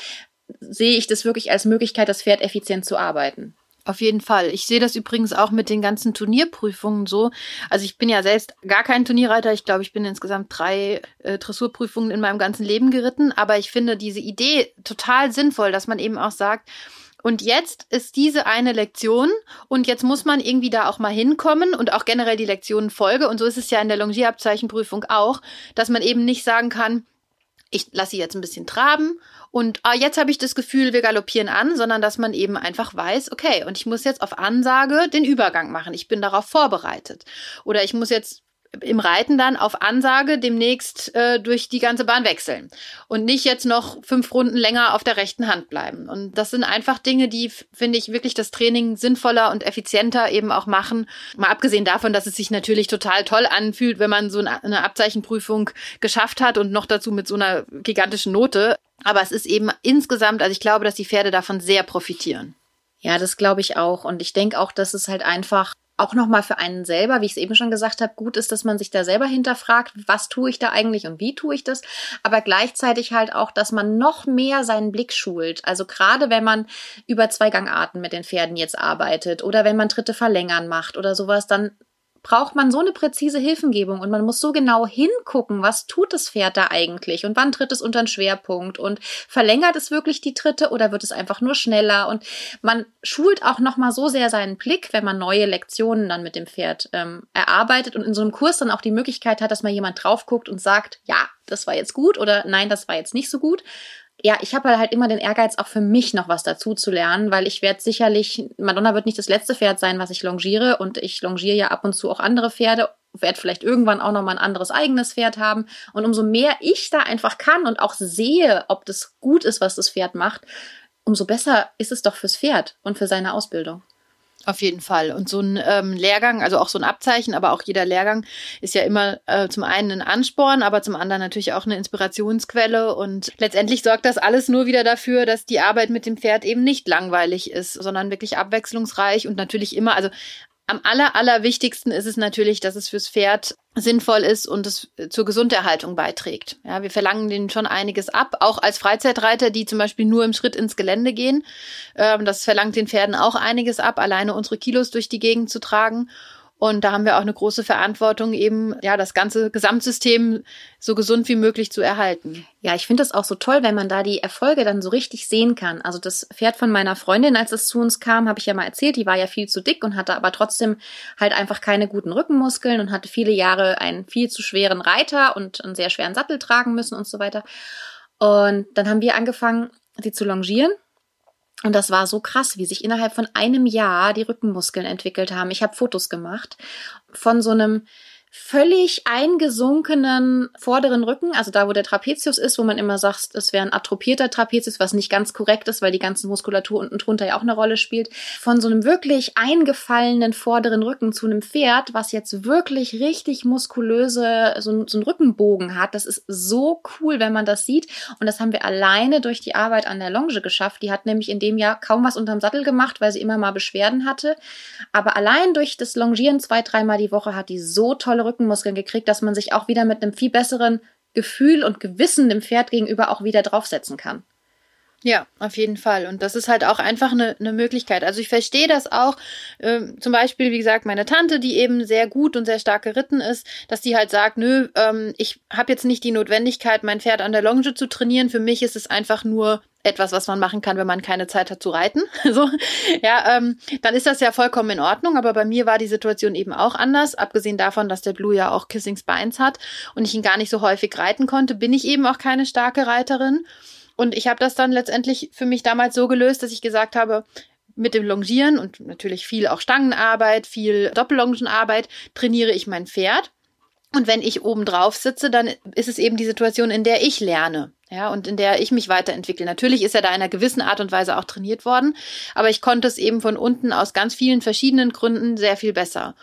sehe ich das wirklich als Möglichkeit, das Pferd effizient zu arbeiten? Auf jeden Fall. Ich sehe das übrigens auch mit den ganzen Turnierprüfungen so. Also ich bin ja selbst gar kein Turnierreiter. Ich glaube, ich bin insgesamt drei äh, Dressurprüfungen in meinem ganzen Leben geritten. Aber ich finde diese Idee total sinnvoll, dass man eben auch sagt, und jetzt ist diese eine Lektion und jetzt muss man irgendwie da auch mal hinkommen und auch generell die Lektionen folge. Und so ist es ja in der Longierabzeichenprüfung auch, dass man eben nicht sagen kann, ich lasse sie jetzt ein bisschen traben und ah, jetzt habe ich das Gefühl, wir galoppieren an, sondern dass man eben einfach weiß, okay, und ich muss jetzt auf Ansage den Übergang machen. Ich bin darauf vorbereitet. Oder ich muss jetzt im Reiten dann auf Ansage demnächst äh, durch die ganze Bahn wechseln und nicht jetzt noch fünf Runden länger auf der rechten Hand bleiben. Und das sind einfach Dinge, die, finde ich, wirklich das Training sinnvoller und effizienter eben auch machen. Mal abgesehen davon, dass es sich natürlich total toll anfühlt, wenn man so eine Abzeichenprüfung geschafft hat und noch dazu mit so einer gigantischen Note. Aber es ist eben insgesamt, also ich glaube, dass die Pferde davon sehr profitieren. Ja, das glaube ich auch. Und ich denke auch, dass es halt einfach auch nochmal für einen selber, wie ich es eben schon gesagt habe, gut ist, dass man sich da selber hinterfragt, was tue ich da eigentlich und wie tue ich das, aber gleichzeitig halt auch, dass man noch mehr seinen Blick schult. Also gerade wenn man über Zweigangarten mit den Pferden jetzt arbeitet oder wenn man Tritte verlängern macht oder sowas, dann braucht man so eine präzise Hilfengebung und man muss so genau hingucken, was tut das Pferd da eigentlich und wann tritt es unter einen Schwerpunkt und verlängert es wirklich die Tritte oder wird es einfach nur schneller? Und man schult auch noch mal so sehr seinen Blick, wenn man neue Lektionen dann mit dem Pferd ähm, erarbeitet und in so einem Kurs dann auch die Möglichkeit hat, dass mal jemand drauf guckt und sagt, ja, das war jetzt gut oder nein, das war jetzt nicht so gut, ja, ich habe halt immer den Ehrgeiz, auch für mich noch was dazu zu lernen, weil ich werde sicherlich, Madonna wird nicht das letzte Pferd sein, was ich longiere und ich longiere ja ab und zu auch andere Pferde, werde vielleicht irgendwann auch noch mal ein anderes eigenes Pferd haben und umso mehr ich da einfach kann und auch sehe, ob das gut ist, was das Pferd macht, umso besser ist es doch fürs Pferd und für seine Ausbildung. Auf jeden Fall. Und so ein ähm, Lehrgang, also auch so ein Abzeichen, aber auch jeder Lehrgang ist ja immer äh, zum einen ein Ansporn, aber zum anderen natürlich auch eine Inspirationsquelle. Und letztendlich sorgt das alles nur wieder dafür, dass die Arbeit mit dem Pferd eben nicht langweilig ist, sondern wirklich abwechslungsreich und natürlich immer, also am aller, allerwichtigsten ist es natürlich, dass es fürs Pferd sinnvoll ist und es zur Gesunderhaltung beiträgt. Ja, wir verlangen denen schon einiges ab, auch als Freizeitreiter, die zum Beispiel nur im Schritt ins Gelände gehen. Ähm, das verlangt den Pferden auch einiges ab, alleine unsere Kilos durch die Gegend zu tragen. Und da haben wir auch eine große Verantwortung, eben ja das ganze Gesamtsystem so gesund wie möglich zu erhalten. Ja, ich finde das auch so toll, wenn man da die Erfolge dann so richtig sehen kann. Also das Pferd von meiner Freundin, als es zu uns kam, habe ich ja mal erzählt, die war ja viel zu dick und hatte aber trotzdem halt einfach keine guten Rückenmuskeln und hatte viele Jahre einen viel zu schweren Reiter und einen sehr schweren Sattel tragen müssen und so weiter. Und dann haben wir angefangen, sie zu longieren und das war so krass, wie sich innerhalb von einem Jahr die Rückenmuskeln entwickelt haben. Ich habe Fotos gemacht von so einem völlig eingesunkenen vorderen Rücken, also da, wo der Trapezius ist, wo man immer sagt, es wäre ein atropierter Trapezius, was nicht ganz korrekt ist, weil die ganze Muskulatur unten drunter ja auch eine Rolle spielt, von so einem wirklich eingefallenen vorderen Rücken zu einem Pferd, was jetzt wirklich richtig muskulöse, so, so einen Rückenbogen hat. Das ist so cool, wenn man das sieht. Und das haben wir alleine durch die Arbeit an der Longe geschafft. Die hat nämlich in dem Jahr kaum was unterm Sattel gemacht, weil sie immer mal Beschwerden hatte. Aber allein durch das Longieren zwei, dreimal die Woche hat die so toll tolle Rückenmuskeln gekriegt, dass man sich auch wieder mit einem viel besseren Gefühl und Gewissen dem Pferd gegenüber auch wieder draufsetzen kann. Ja, auf jeden Fall. Und das ist halt auch einfach eine, eine Möglichkeit. Also ich verstehe das auch. Ähm, zum Beispiel, wie gesagt, meine Tante, die eben sehr gut und sehr stark geritten ist, dass die halt sagt, nö, ähm, ich habe jetzt nicht die Notwendigkeit, mein Pferd an der Longe zu trainieren. Für mich ist es einfach nur etwas, was man machen kann, wenn man keine Zeit hat zu reiten. so, ja, ähm, dann ist das ja vollkommen in Ordnung. Aber bei mir war die Situation eben auch anders. Abgesehen davon, dass der Blue ja auch Kissing Spines hat und ich ihn gar nicht so häufig reiten konnte, bin ich eben auch keine starke Reiterin. Und ich habe das dann letztendlich für mich damals so gelöst, dass ich gesagt habe, mit dem Longieren und natürlich viel auch Stangenarbeit, viel Doppellongenarbeit trainiere ich mein Pferd. Und wenn ich oben drauf sitze, dann ist es eben die Situation, in der ich lerne. Ja, und in der ich mich weiterentwickle. Natürlich ist er da in einer gewissen Art und Weise auch trainiert worden, aber ich konnte es eben von unten aus ganz vielen verschiedenen Gründen sehr viel besser.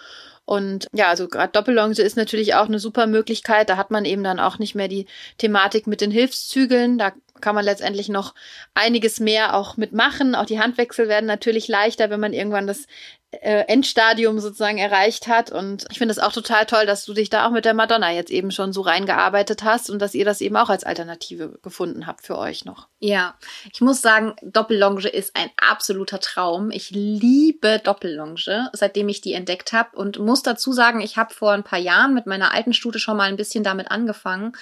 Und ja, also gerade Doppellonge ist natürlich auch eine super Möglichkeit. Da hat man eben dann auch nicht mehr die Thematik mit den Hilfszügeln. Da kann man letztendlich noch einiges mehr auch mitmachen. Auch die Handwechsel werden natürlich leichter, wenn man irgendwann das äh, Endstadium sozusagen erreicht hat. Und ich finde es auch total toll, dass du dich da auch mit der Madonna jetzt eben schon so reingearbeitet hast und dass ihr das eben auch als Alternative gefunden habt für euch noch. Ja, ich muss sagen, Doppellonge ist ein absoluter Traum. Ich liebe Doppellonge, seitdem ich die entdeckt habe und muss dazu sagen, ich habe vor ein paar Jahren mit meiner alten Stute schon mal ein bisschen damit angefangen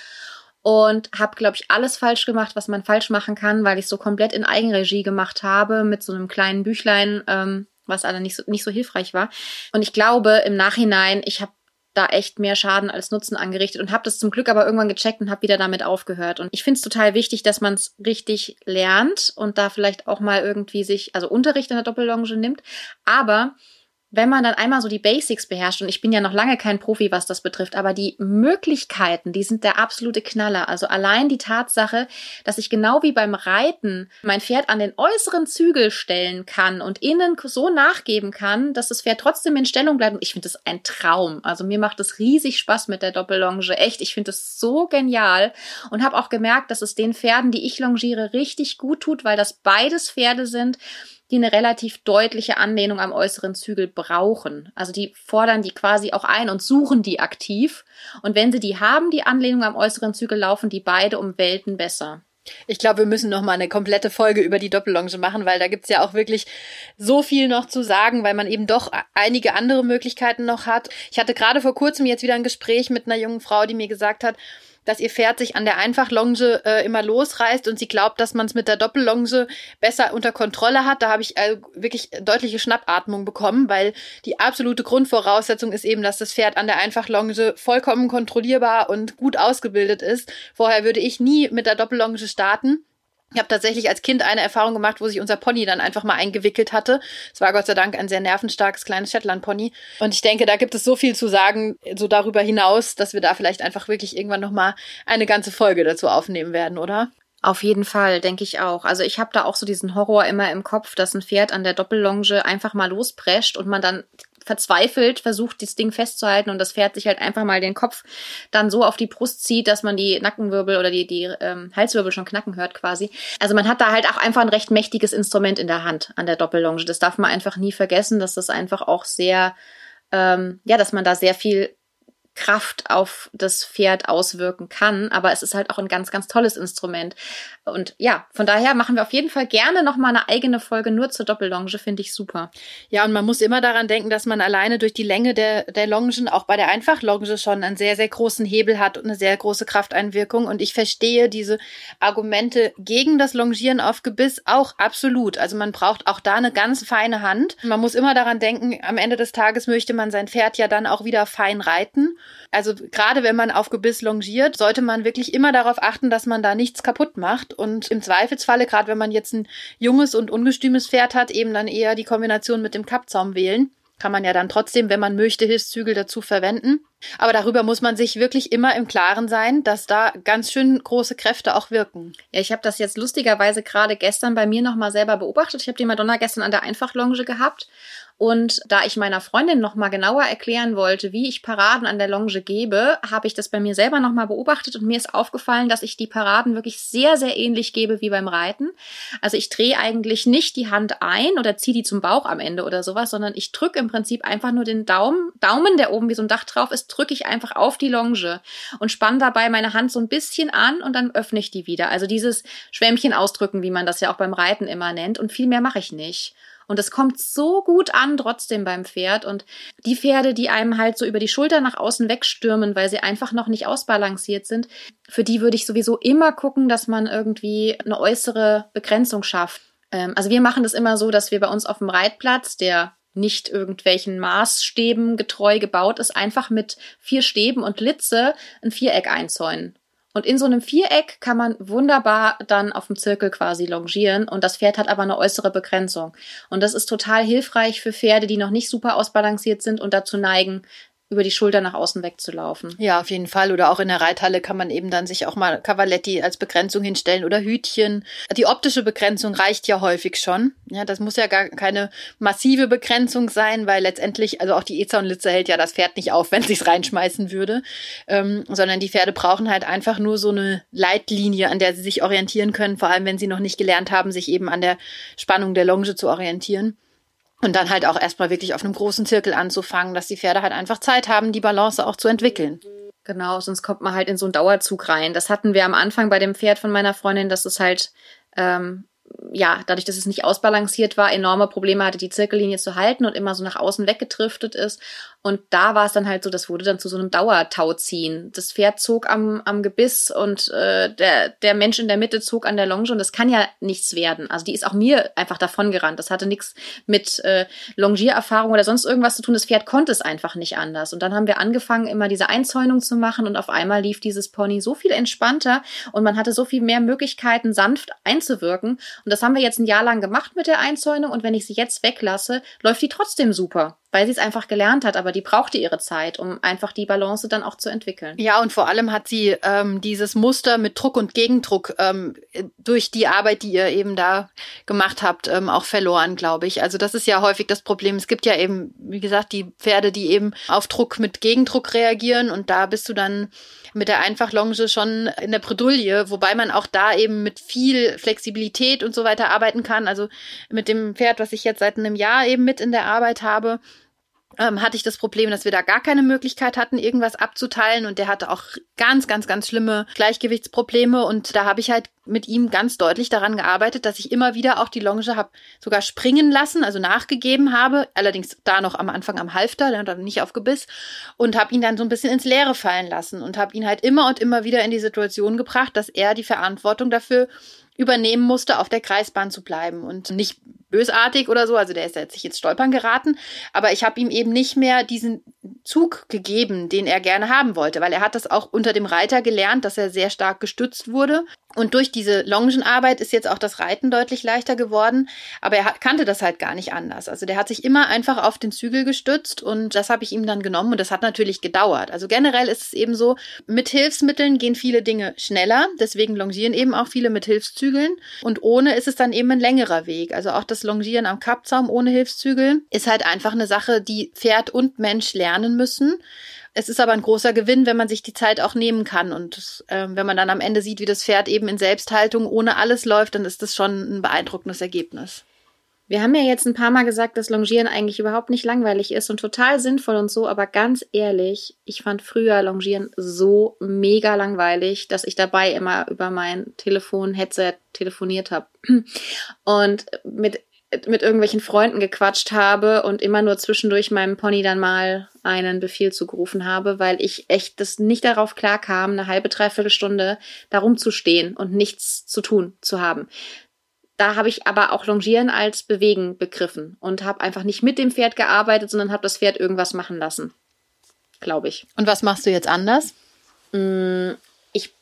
und habe, glaube ich, alles falsch gemacht, was man falsch machen kann, weil ich so komplett in Eigenregie gemacht habe mit so einem kleinen Büchlein, ähm, was aber nicht so, nicht so hilfreich war. Und ich glaube im Nachhinein, ich habe da echt mehr Schaden als Nutzen angerichtet und habe das zum Glück aber irgendwann gecheckt und habe wieder damit aufgehört. Und ich finde es total wichtig, dass man es richtig lernt und da vielleicht auch mal irgendwie sich, also Unterricht in der Doppellonge nimmt. Aber wenn man dann einmal so die Basics beherrscht, und ich bin ja noch lange kein Profi, was das betrifft, aber die Möglichkeiten, die sind der absolute Knaller. Also allein die Tatsache, dass ich genau wie beim Reiten mein Pferd an den äußeren Zügel stellen kann und innen so nachgeben kann, dass das Pferd trotzdem in Stellung bleibt. Ich finde das ein Traum. Also mir macht es riesig Spaß mit der Doppellonge. Echt, ich finde es so genial und habe auch gemerkt, dass es den Pferden, die ich longiere, richtig gut tut, weil das beides Pferde sind, die eine relativ deutliche Anlehnung am äußeren Zügel brauchen. Also die fordern die quasi auch ein und suchen die aktiv. Und wenn sie die haben, die Anlehnung am äußeren Zügel, laufen die beide um Welten besser. Ich glaube, wir müssen noch mal eine komplette Folge über die Doppellonge machen, weil da gibt's ja auch wirklich so viel noch zu sagen, weil man eben doch einige andere Möglichkeiten noch hat. Ich hatte gerade vor kurzem jetzt wieder ein Gespräch mit einer jungen Frau, die mir gesagt hat, dass ihr Pferd sich an der Einfachlonge äh, immer losreißt und sie glaubt, dass man es mit der Doppellonge besser unter Kontrolle hat. Da habe ich äh, wirklich deutliche Schnappatmung bekommen, weil die absolute Grundvoraussetzung ist eben, dass das Pferd an der Einfachlonge vollkommen kontrollierbar und gut ausgebildet ist. Vorher würde ich nie mit der Doppellonge starten. Ich habe tatsächlich als Kind eine Erfahrung gemacht, wo sich unser Pony dann einfach mal eingewickelt hatte. Es war Gott sei Dank ein sehr nervenstarkes kleines Shetland-Pony. Und ich denke, da gibt es so viel zu sagen, so darüber hinaus, dass wir da vielleicht einfach wirklich irgendwann nochmal eine ganze Folge dazu aufnehmen werden, oder? Auf jeden Fall, denke ich auch. Also ich habe da auch so diesen Horror immer im Kopf, dass ein Pferd an der Doppellonge einfach mal losprescht und man dann verzweifelt versucht, das Ding festzuhalten und das Pferd sich halt einfach mal den Kopf dann so auf die Brust zieht, dass man die Nackenwirbel oder die, die ähm, Halswirbel schon knacken hört quasi. Also man hat da halt auch einfach ein recht mächtiges Instrument in der Hand an der Doppellonge. Das darf man einfach nie vergessen, dass das einfach auch sehr, ähm, ja, dass man da sehr viel Kraft auf das Pferd auswirken kann. Aber es ist halt auch ein ganz, ganz tolles Instrument. Und ja, von daher machen wir auf jeden Fall gerne nochmal eine eigene Folge nur zur Doppellonge, finde ich super. Ja, und man muss immer daran denken, dass man alleine durch die Länge der, der Longen, auch bei der Einfachlonge schon einen sehr, sehr großen Hebel hat und eine sehr große Krafteinwirkung. Und ich verstehe diese Argumente gegen das Longieren auf Gebiss auch absolut. Also man braucht auch da eine ganz feine Hand. Man muss immer daran denken, am Ende des Tages möchte man sein Pferd ja dann auch wieder fein reiten. Also gerade wenn man auf Gebiss longiert, sollte man wirklich immer darauf achten, dass man da nichts kaputt macht und im Zweifelsfalle, gerade wenn man jetzt ein junges und ungestümes Pferd hat, eben dann eher die Kombination mit dem Kappzaum wählen. Kann man ja dann trotzdem, wenn man möchte, Hilfszügel dazu verwenden. Aber darüber muss man sich wirklich immer im Klaren sein, dass da ganz schön große Kräfte auch wirken. Ja, ich habe das jetzt lustigerweise gerade gestern bei mir nochmal selber beobachtet. Ich habe die Madonna gestern an der Einfachlonge gehabt und da ich meiner Freundin noch mal genauer erklären wollte, wie ich Paraden an der Longe gebe, habe ich das bei mir selber noch mal beobachtet und mir ist aufgefallen, dass ich die Paraden wirklich sehr sehr ähnlich gebe wie beim Reiten. Also ich drehe eigentlich nicht die Hand ein oder ziehe die zum Bauch am Ende oder sowas, sondern ich drücke im Prinzip einfach nur den Daumen, Daumen, der oben wie so ein Dach drauf ist, drücke ich einfach auf die Longe und spanne dabei meine Hand so ein bisschen an und dann öffne ich die wieder. Also dieses Schwämmchen ausdrücken, wie man das ja auch beim Reiten immer nennt und viel mehr mache ich nicht. Und es kommt so gut an trotzdem beim Pferd. Und die Pferde, die einem halt so über die Schulter nach außen wegstürmen, weil sie einfach noch nicht ausbalanciert sind, für die würde ich sowieso immer gucken, dass man irgendwie eine äußere Begrenzung schafft. Ähm, also wir machen das immer so, dass wir bei uns auf dem Reitplatz, der nicht irgendwelchen Maßstäben getreu gebaut ist, einfach mit vier Stäben und Litze ein Viereck einzäunen. Und in so einem Viereck kann man wunderbar dann auf dem Zirkel quasi longieren und das Pferd hat aber eine äußere Begrenzung. Und das ist total hilfreich für Pferde, die noch nicht super ausbalanciert sind und dazu neigen, über die Schulter nach außen wegzulaufen. Ja, auf jeden Fall. Oder auch in der Reithalle kann man eben dann sich auch mal Cavaletti als Begrenzung hinstellen oder Hütchen. Die optische Begrenzung reicht ja häufig schon. Ja, das muss ja gar keine massive Begrenzung sein, weil letztendlich, also auch die E-Zaunlitze hält ja das Pferd nicht auf, wenn sie es reinschmeißen würde, ähm, sondern die Pferde brauchen halt einfach nur so eine Leitlinie, an der sie sich orientieren können, vor allem wenn sie noch nicht gelernt haben, sich eben an der Spannung der Longe zu orientieren. Und dann halt auch erstmal wirklich auf einem großen Zirkel anzufangen, dass die Pferde halt einfach Zeit haben, die Balance auch zu entwickeln. Genau, sonst kommt man halt in so einen Dauerzug rein. Das hatten wir am Anfang bei dem Pferd von meiner Freundin, dass es halt ähm, ja, dadurch, dass es nicht ausbalanciert war, enorme Probleme hatte, die Zirkellinie zu halten und immer so nach außen weggetriftet ist. Und da war es dann halt so, das wurde dann zu so einem Dauertauziehen. Das Pferd zog am, am Gebiss und äh, der, der Mensch in der Mitte zog an der Longe und das kann ja nichts werden. Also die ist auch mir einfach davon gerannt. Das hatte nichts mit äh, Longiererfahrung oder sonst irgendwas zu tun. Das Pferd konnte es einfach nicht anders. Und dann haben wir angefangen, immer diese Einzäunung zu machen und auf einmal lief dieses Pony so viel entspannter und man hatte so viel mehr Möglichkeiten, sanft einzuwirken. Und das haben wir jetzt ein Jahr lang gemacht mit der Einzäunung und wenn ich sie jetzt weglasse, läuft die trotzdem super weil sie es einfach gelernt hat, aber die brauchte ihre Zeit, um einfach die Balance dann auch zu entwickeln. Ja, und vor allem hat sie ähm, dieses Muster mit Druck und Gegendruck ähm, durch die Arbeit, die ihr eben da gemacht habt, ähm, auch verloren, glaube ich. Also das ist ja häufig das Problem. Es gibt ja eben, wie gesagt, die Pferde, die eben auf Druck mit Gegendruck reagieren und da bist du dann mit der Einfachlonge schon in der Bredouille, wobei man auch da eben mit viel Flexibilität und so weiter arbeiten kann. Also mit dem Pferd, was ich jetzt seit einem Jahr eben mit in der Arbeit habe, ähm, hatte ich das Problem, dass wir da gar keine Möglichkeit hatten, irgendwas abzuteilen. Und der hatte auch ganz, ganz, ganz schlimme Gleichgewichtsprobleme. Und da habe ich halt mit ihm ganz deutlich daran gearbeitet, dass ich immer wieder auch die Longe habe sogar springen lassen, also nachgegeben habe, allerdings da noch am Anfang am Halfter, dann nicht auf Gebiss. Und habe ihn dann so ein bisschen ins Leere fallen lassen und habe ihn halt immer und immer wieder in die Situation gebracht, dass er die Verantwortung dafür übernehmen musste, auf der Kreisbahn zu bleiben. Und nicht bösartig oder so, also der ist jetzt sich jetzt stolpern geraten, aber ich habe ihm eben nicht mehr diesen Zug gegeben, den er gerne haben wollte, weil er hat das auch unter dem Reiter gelernt, dass er sehr stark gestützt wurde und durch diese Longenarbeit ist jetzt auch das Reiten deutlich leichter geworden, aber er kannte das halt gar nicht anders. Also der hat sich immer einfach auf den Zügel gestützt und das habe ich ihm dann genommen und das hat natürlich gedauert. Also generell ist es eben so, mit Hilfsmitteln gehen viele Dinge schneller, deswegen longieren eben auch viele mit Hilfszügeln und ohne ist es dann eben ein längerer Weg. Also auch das Longieren am Kappzaum ohne Hilfszügel ist halt einfach eine Sache, die Pferd und Mensch lernen müssen. Es ist aber ein großer Gewinn, wenn man sich die Zeit auch nehmen kann. Und äh, wenn man dann am Ende sieht, wie das Pferd eben in Selbsthaltung ohne alles läuft, dann ist das schon ein beeindruckendes Ergebnis. Wir haben ja jetzt ein paar Mal gesagt, dass Longieren eigentlich überhaupt nicht langweilig ist und total sinnvoll und so, aber ganz ehrlich, ich fand früher Longieren so mega langweilig, dass ich dabei immer über mein Telefon, Headset telefoniert habe. Und mit mit irgendwelchen Freunden gequatscht habe und immer nur zwischendurch meinem Pony dann mal einen Befehl zugerufen habe, weil ich echt das nicht darauf klarkam, eine halbe, dreiviertel Stunde darum zu stehen und nichts zu tun zu haben. Da habe ich aber auch Longieren als Bewegen begriffen und habe einfach nicht mit dem Pferd gearbeitet, sondern habe das Pferd irgendwas machen lassen. Glaube ich. Und was machst du jetzt anders? Mm, ich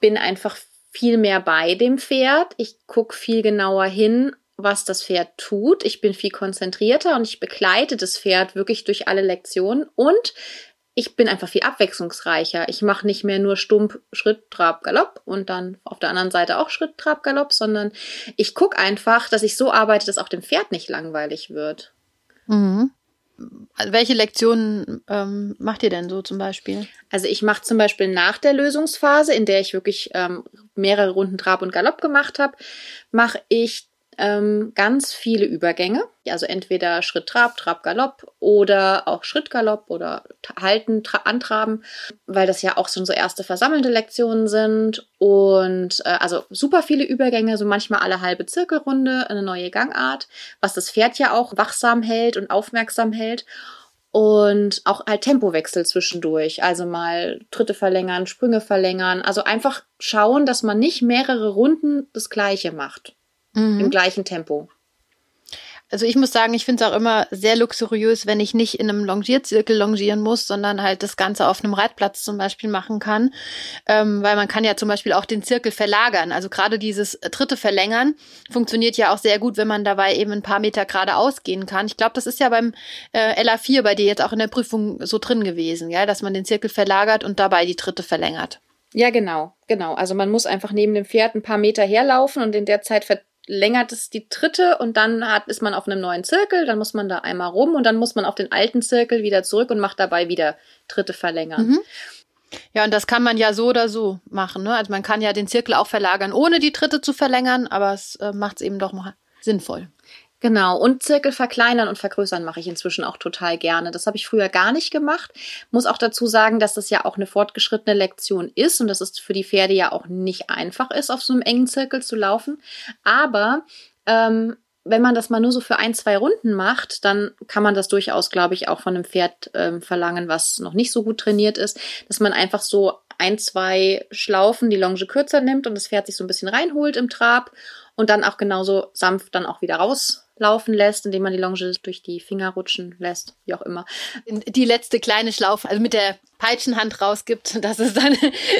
bin einfach viel mehr bei dem Pferd. Ich gucke viel genauer hin was das Pferd tut. Ich bin viel konzentrierter und ich begleite das Pferd wirklich durch alle Lektionen. Und ich bin einfach viel abwechslungsreicher. Ich mache nicht mehr nur stumpf Schritt, Trab, Galopp und dann auf der anderen Seite auch Schritt, Trab, Galopp, sondern ich gucke einfach, dass ich so arbeite, dass auch dem Pferd nicht langweilig wird. Mhm. Welche Lektionen ähm, macht ihr denn so zum Beispiel? Also ich mache zum Beispiel nach der Lösungsphase, in der ich wirklich ähm, mehrere Runden Trab und Galopp gemacht habe, mache ich ähm, ganz viele Übergänge. Also entweder Schritt Trab, Trab Galopp oder auch Schritt Galopp oder Halten, tra Antraben, weil das ja auch schon so erste versammelte Lektionen sind. Und äh, also super viele Übergänge, so manchmal alle halbe Zirkelrunde, eine neue Gangart, was das Pferd ja auch wachsam hält und aufmerksam hält. Und auch halt Tempowechsel zwischendurch. Also mal Tritte verlängern, Sprünge verlängern. Also einfach schauen, dass man nicht mehrere Runden das Gleiche macht mhm. im gleichen Tempo. Also ich muss sagen, ich finde es auch immer sehr luxuriös, wenn ich nicht in einem Longierzirkel longieren muss, sondern halt das Ganze auf einem Reitplatz zum Beispiel machen kann. Ähm, weil man kann ja zum Beispiel auch den Zirkel verlagern. Also gerade dieses dritte Verlängern funktioniert ja auch sehr gut, wenn man dabei eben ein paar Meter geradeaus gehen kann. Ich glaube, das ist ja beim äh, LA4 bei dir jetzt auch in der Prüfung so drin gewesen, ja, dass man den Zirkel verlagert und dabei die dritte verlängert. Ja, genau, genau. Also man muss einfach neben dem Pferd ein paar Meter herlaufen und in der Zeit ver längert es die dritte und dann hat, ist man auf einem neuen Zirkel, dann muss man da einmal rum und dann muss man auf den alten Zirkel wieder zurück und macht dabei wieder dritte verlängern. Mhm. Ja, und das kann man ja so oder so machen. Ne? Also man kann ja den Zirkel auch verlagern, ohne die dritte zu verlängern, aber es äh, macht es eben doch mal sinnvoll. Genau, und Zirkel verkleinern und vergrößern mache ich inzwischen auch total gerne. Das habe ich früher gar nicht gemacht. Muss auch dazu sagen, dass das ja auch eine fortgeschrittene Lektion ist und dass es für die Pferde ja auch nicht einfach ist, auf so einem engen Zirkel zu laufen. Aber ähm, wenn man das mal nur so für ein, zwei Runden macht, dann kann man das durchaus, glaube ich, auch von einem Pferd ähm, verlangen, was noch nicht so gut trainiert ist, dass man einfach so ein, zwei Schlaufen die Longe kürzer nimmt und das Pferd sich so ein bisschen reinholt im Trab und dann auch genauso sanft dann auch wieder raus laufen lässt, indem man die Longe durch die Finger rutschen lässt, wie auch immer. Die letzte kleine Schlaufe, also mit der Peitschenhand rausgibt, das ist dann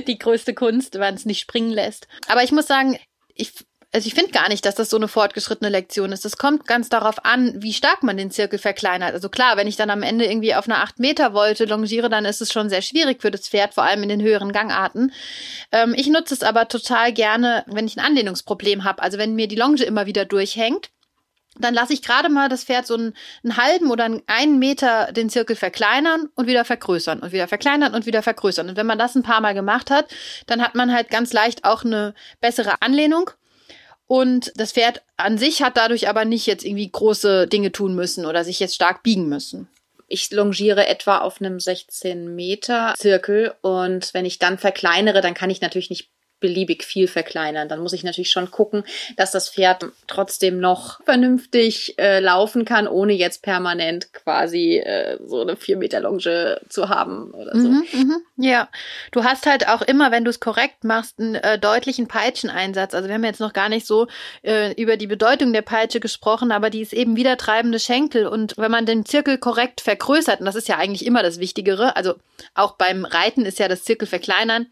die größte Kunst, wenn man es nicht springen lässt. Aber ich muss sagen, ich also ich finde gar nicht, dass das so eine fortgeschrittene Lektion ist. Es kommt ganz darauf an, wie stark man den Zirkel verkleinert. Also klar, wenn ich dann am Ende irgendwie auf einer 8 Meter Wolte longiere, dann ist es schon sehr schwierig für das Pferd, vor allem in den höheren Gangarten. Ähm, ich nutze es aber total gerne, wenn ich ein Anlehnungsproblem habe. Also wenn mir die Longe immer wieder durchhängt dann lasse ich gerade mal das Pferd so einen, einen, halben oder einen Meter den Zirkel verkleinern und wieder vergrößern und wieder verkleinern und wieder vergrößern. Und wenn man das ein paar Mal gemacht hat, dann hat man halt ganz leicht auch eine bessere Anlehnung. Und das Pferd an sich hat dadurch aber nicht jetzt irgendwie große Dinge tun müssen oder sich jetzt stark biegen müssen. Ich longiere etwa auf einem 16 Meter Zirkel und wenn ich dann verkleinere, dann kann ich natürlich nicht beliebig viel verkleinern. Dann muss ich natürlich schon gucken, dass das Pferd trotzdem noch vernünftig äh, laufen kann, ohne jetzt permanent quasi äh, so eine vier Meter Longe zu haben oder so. Mhm, mh. Ja, du hast halt auch immer, wenn du es korrekt machst, einen äh, deutlichen Peitscheneinsatz. Also wir haben jetzt noch gar nicht so äh, über die Bedeutung der Peitsche gesprochen, aber die ist eben wieder treibende Schenkel. Und wenn man den Zirkel korrekt vergrößert, und das ist ja eigentlich immer das Wichtigere, also auch beim Reiten ist ja das Zirkel verkleinern,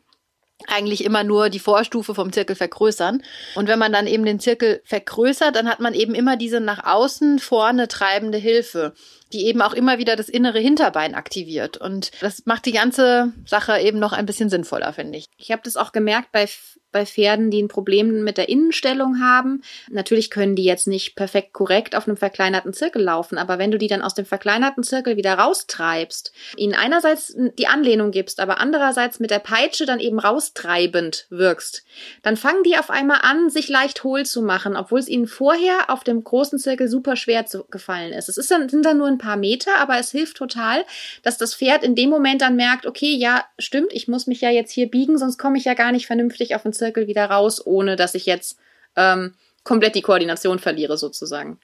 eigentlich immer nur die Vorstufe vom Zirkel vergrößern. Und wenn man dann eben den Zirkel vergrößert, dann hat man eben immer diese nach außen vorne treibende Hilfe, die eben auch immer wieder das innere Hinterbein aktiviert. Und das macht die ganze Sache eben noch ein bisschen sinnvoller, finde ich. Ich habe das auch gemerkt bei bei Pferden, die ein Problem mit der Innenstellung haben. Natürlich können die jetzt nicht perfekt korrekt auf einem verkleinerten Zirkel laufen, aber wenn du die dann aus dem verkleinerten Zirkel wieder raustreibst, ihnen einerseits die Anlehnung gibst, aber andererseits mit der Peitsche dann eben raustreibend wirkst, dann fangen die auf einmal an, sich leicht hohl zu machen, obwohl es ihnen vorher auf dem großen Zirkel super schwer zu, gefallen ist. Es ist dann, sind dann nur ein paar Meter, aber es hilft total, dass das Pferd in dem Moment dann merkt, okay, ja, stimmt, ich muss mich ja jetzt hier biegen, sonst komme ich ja gar nicht vernünftig auf den Zirkel Zirkel wieder raus, ohne dass ich jetzt ähm, komplett die Koordination verliere, sozusagen.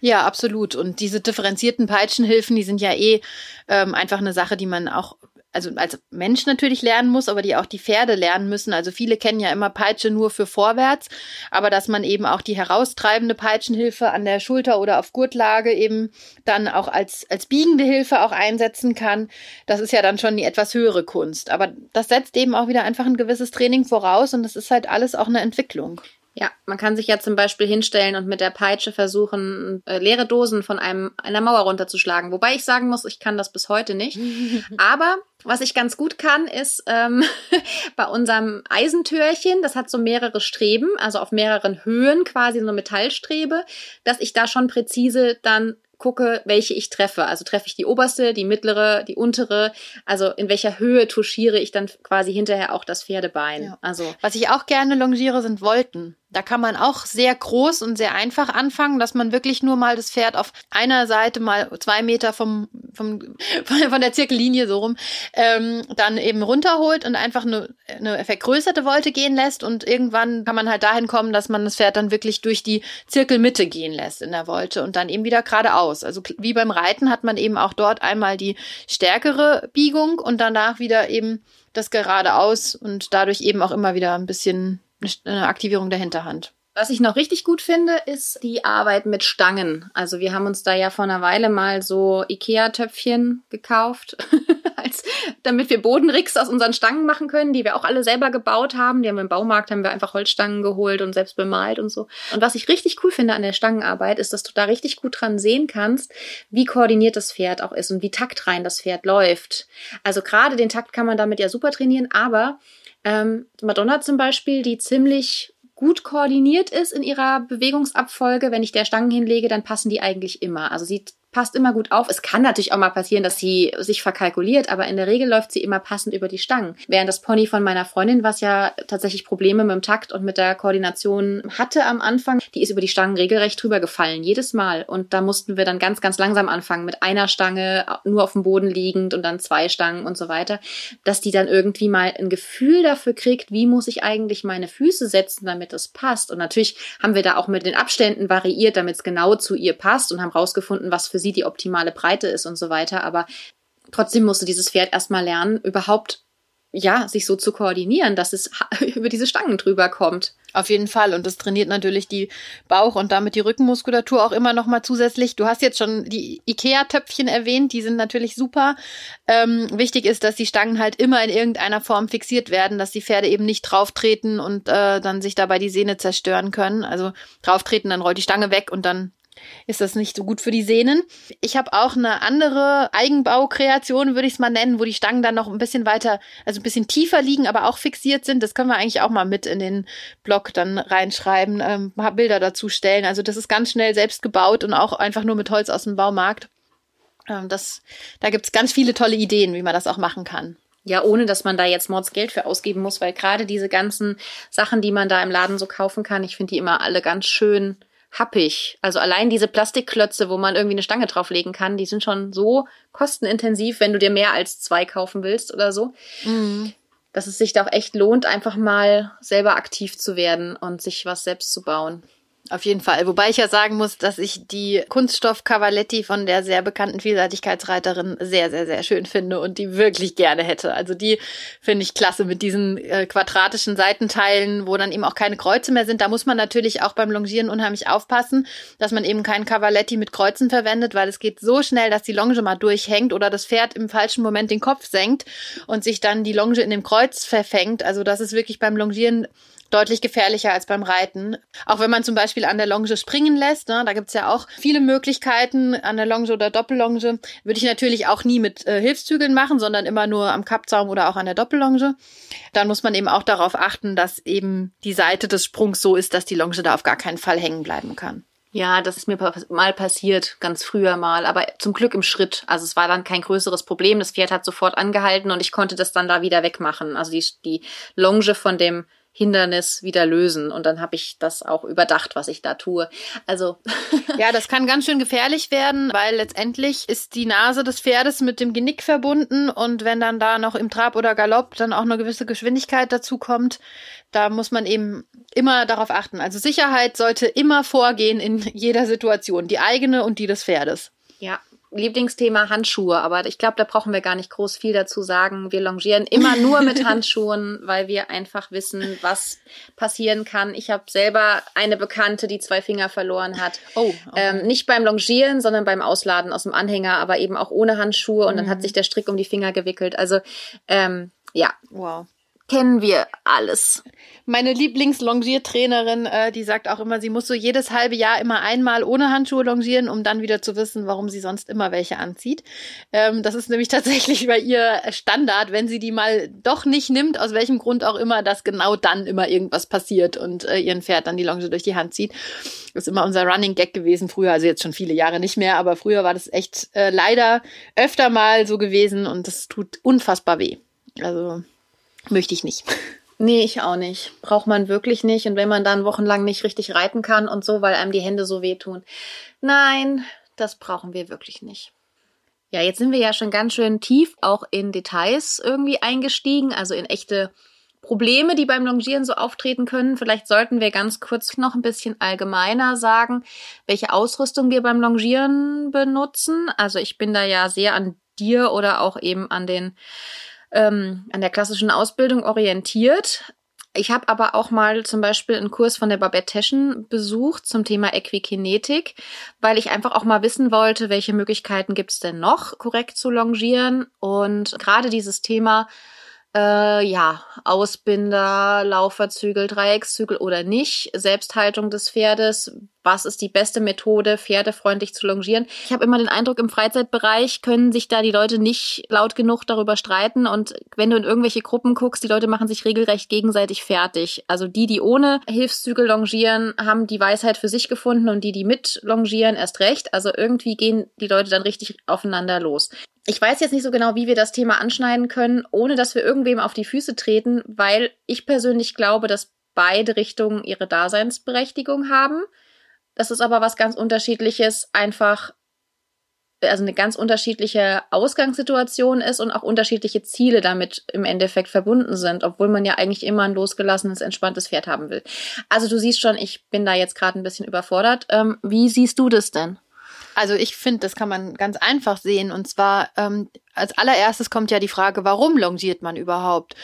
Ja, absolut. Und diese differenzierten Peitschenhilfen, die sind ja eh ähm, einfach eine Sache, die man auch also als Mensch natürlich lernen muss, aber die auch die Pferde lernen müssen. Also viele kennen ja immer Peitsche nur für vorwärts, aber dass man eben auch die heraustreibende Peitschenhilfe an der Schulter oder auf Gurtlage eben dann auch als, als biegende Hilfe auch einsetzen kann, das ist ja dann schon die etwas höhere Kunst. Aber das setzt eben auch wieder einfach ein gewisses Training voraus und das ist halt alles auch eine Entwicklung. Ja, man kann sich ja zum Beispiel hinstellen und mit der Peitsche versuchen, äh, leere Dosen von einem, einer Mauer runterzuschlagen. Wobei ich sagen muss, ich kann das bis heute nicht. Aber was ich ganz gut kann, ist ähm, bei unserem Eisentürchen, das hat so mehrere Streben, also auf mehreren Höhen quasi so eine Metallstrebe, dass ich da schon präzise dann gucke, welche ich treffe. Also treffe ich die oberste, die mittlere, die untere. Also in welcher Höhe touchiere ich dann quasi hinterher auch das Pferdebein. Ja. Also was ich auch gerne longiere, sind Wolken. Da kann man auch sehr groß und sehr einfach anfangen, dass man wirklich nur mal das Pferd auf einer Seite mal zwei Meter vom, vom von der Zirkellinie so rum ähm, dann eben runterholt und einfach eine, eine vergrößerte Wolte gehen lässt und irgendwann kann man halt dahin kommen, dass man das Pferd dann wirklich durch die Zirkelmitte gehen lässt in der Wolte und dann eben wieder geradeaus. Also wie beim Reiten hat man eben auch dort einmal die stärkere Biegung und danach wieder eben das geradeaus und dadurch eben auch immer wieder ein bisschen eine Aktivierung der Hinterhand. Was ich noch richtig gut finde, ist die Arbeit mit Stangen. Also wir haben uns da ja vor einer Weile mal so Ikea-Töpfchen gekauft, als, damit wir Bodenricks aus unseren Stangen machen können, die wir auch alle selber gebaut haben. Die haben wir im Baumarkt, haben wir einfach Holzstangen geholt und selbst bemalt und so. Und was ich richtig cool finde an der Stangenarbeit, ist, dass du da richtig gut dran sehen kannst, wie koordiniert das Pferd auch ist und wie taktrein das Pferd läuft. Also gerade den Takt kann man damit ja super trainieren, aber ähm, Madonna zum Beispiel, die ziemlich gut koordiniert ist in ihrer Bewegungsabfolge. Wenn ich der Stangen hinlege, dann passen die eigentlich immer. Also sie passt immer gut auf. Es kann natürlich auch mal passieren, dass sie sich verkalkuliert, aber in der Regel läuft sie immer passend über die Stangen. Während das Pony von meiner Freundin, was ja tatsächlich Probleme mit dem Takt und mit der Koordination hatte am Anfang, die ist über die Stangen regelrecht drüber gefallen, jedes Mal. Und da mussten wir dann ganz, ganz langsam anfangen mit einer Stange, nur auf dem Boden liegend und dann zwei Stangen und so weiter, dass die dann irgendwie mal ein Gefühl dafür kriegt, wie muss ich eigentlich meine Füße setzen, damit es passt. Und natürlich haben wir da auch mit den Abständen variiert, damit es genau zu ihr passt und haben rausgefunden, was für sie die optimale Breite ist und so weiter. Aber trotzdem musste dieses Pferd erstmal lernen, überhaupt ja, sich so zu koordinieren, dass es über diese Stangen drüber kommt. Auf jeden Fall. Und das trainiert natürlich die Bauch- und damit die Rückenmuskulatur auch immer noch mal zusätzlich. Du hast jetzt schon die Ikea-Töpfchen erwähnt. Die sind natürlich super. Ähm, wichtig ist, dass die Stangen halt immer in irgendeiner Form fixiert werden, dass die Pferde eben nicht drauftreten und äh, dann sich dabei die Sehne zerstören können. Also drauftreten, dann rollt die Stange weg und dann ist das nicht so gut für die Sehnen. Ich habe auch eine andere Eigenbaukreation, würde ich es mal nennen, wo die Stangen dann noch ein bisschen weiter, also ein bisschen tiefer liegen, aber auch fixiert sind. Das können wir eigentlich auch mal mit in den Blog dann reinschreiben, ähm, Bilder dazu stellen. Also das ist ganz schnell selbst gebaut und auch einfach nur mit Holz aus dem Baumarkt. Ähm, das, da gibt's ganz viele tolle Ideen, wie man das auch machen kann. Ja, ohne dass man da jetzt Mords Geld für ausgeben muss, weil gerade diese ganzen Sachen, die man da im Laden so kaufen kann, ich finde die immer alle ganz schön happig. Also allein diese Plastikklötze, wo man irgendwie eine Stange drauflegen kann, die sind schon so kostenintensiv, wenn du dir mehr als zwei kaufen willst oder so. Mhm. Dass es sich da auch echt lohnt, einfach mal selber aktiv zu werden und sich was selbst zu bauen. Auf jeden Fall. Wobei ich ja sagen muss, dass ich die Kunststoff Cavaletti von der sehr bekannten Vielseitigkeitsreiterin sehr, sehr, sehr schön finde und die wirklich gerne hätte. Also die finde ich klasse mit diesen äh, quadratischen Seitenteilen, wo dann eben auch keine Kreuze mehr sind. Da muss man natürlich auch beim Longieren unheimlich aufpassen, dass man eben keinen Cavaletti mit Kreuzen verwendet, weil es geht so schnell, dass die Longe mal durchhängt oder das Pferd im falschen Moment den Kopf senkt und sich dann die Longe in dem Kreuz verfängt. Also das ist wirklich beim Longieren deutlich gefährlicher als beim Reiten. Auch wenn man zum Beispiel an der Longe springen lässt, ne, da gibt's ja auch viele Möglichkeiten an der Longe oder Doppellonge. Würde ich natürlich auch nie mit äh, Hilfszügeln machen, sondern immer nur am Kappzaum oder auch an der Doppellonge. Dann muss man eben auch darauf achten, dass eben die Seite des Sprungs so ist, dass die Longe da auf gar keinen Fall hängen bleiben kann. Ja, das ist mir mal passiert, ganz früher mal, aber zum Glück im Schritt. Also es war dann kein größeres Problem. Das Pferd hat sofort angehalten und ich konnte das dann da wieder wegmachen. Also die, die Longe von dem Hindernis wieder lösen. Und dann habe ich das auch überdacht, was ich da tue. Also. ja, das kann ganz schön gefährlich werden, weil letztendlich ist die Nase des Pferdes mit dem Genick verbunden. Und wenn dann da noch im Trab oder Galopp dann auch eine gewisse Geschwindigkeit dazu kommt, da muss man eben immer darauf achten. Also Sicherheit sollte immer vorgehen in jeder Situation. Die eigene und die des Pferdes. Ja, Lieblingsthema Handschuhe, aber ich glaube, da brauchen wir gar nicht groß viel dazu sagen. Wir longieren immer nur mit Handschuhen, weil wir einfach wissen, was passieren kann. Ich habe selber eine Bekannte, die zwei Finger verloren hat. Oh, okay. ähm, nicht beim Longieren, sondern beim Ausladen aus dem Anhänger, aber eben auch ohne Handschuhe und mhm. dann hat mhm. sich der Strick um die Finger gewickelt. Also ähm, ja. Wow kennen wir alles. Meine Lieblingslongiertrainerin, äh, die sagt auch immer, sie muss so jedes halbe Jahr immer einmal ohne Handschuhe longieren, um dann wieder zu wissen, warum sie sonst immer welche anzieht. Ähm, das ist nämlich tatsächlich bei ihr Standard, wenn sie die mal doch nicht nimmt, aus welchem Grund auch immer, dass genau dann immer irgendwas passiert und äh, ihren Pferd dann die Longe durch die Hand zieht. Das ist immer unser Running Gag gewesen früher, also jetzt schon viele Jahre nicht mehr, aber früher war das echt äh, leider öfter mal so gewesen und das tut unfassbar weh. Also möchte ich nicht. Nee, ich auch nicht. Braucht man wirklich nicht. Und wenn man dann wochenlang nicht richtig reiten kann und so, weil einem die Hände so wehtun. Nein, das brauchen wir wirklich nicht. Ja, jetzt sind wir ja schon ganz schön tief auch in Details irgendwie eingestiegen, also in echte Probleme, die beim Longieren so auftreten können. Vielleicht sollten wir ganz kurz noch ein bisschen allgemeiner sagen, welche Ausrüstung wir beim Longieren benutzen. Also ich bin da ja sehr an dir oder auch eben an den ähm, an der klassischen Ausbildung orientiert. Ich habe aber auch mal zum Beispiel einen Kurs von der Babette Teschen besucht zum Thema Equikinetik, weil ich einfach auch mal wissen wollte, welche Möglichkeiten gibt es denn noch, korrekt zu longieren. Und gerade dieses Thema äh, ja, Ausbinder, Lauferzügel, Dreieckszügel oder nicht, Selbsthaltung des Pferdes, was ist die beste Methode, pferdefreundlich zu longieren. Ich habe immer den Eindruck, im Freizeitbereich können sich da die Leute nicht laut genug darüber streiten. Und wenn du in irgendwelche Gruppen guckst, die Leute machen sich regelrecht gegenseitig fertig. Also die, die ohne Hilfszügel longieren, haben die Weisheit für sich gefunden und die, die mit longieren, erst recht. Also irgendwie gehen die Leute dann richtig aufeinander los. Ich weiß jetzt nicht so genau, wie wir das Thema anschneiden können, ohne dass wir irgendwem auf die Füße treten, weil ich persönlich glaube, dass beide Richtungen ihre Daseinsberechtigung haben. Das ist aber was ganz unterschiedliches, einfach, also eine ganz unterschiedliche Ausgangssituation ist und auch unterschiedliche Ziele damit im Endeffekt verbunden sind, obwohl man ja eigentlich immer ein losgelassenes, entspanntes Pferd haben will. Also du siehst schon, ich bin da jetzt gerade ein bisschen überfordert. Ähm, wie siehst du das denn? Also ich finde, das kann man ganz einfach sehen. Und zwar ähm, als allererstes kommt ja die Frage, warum longiert man überhaupt?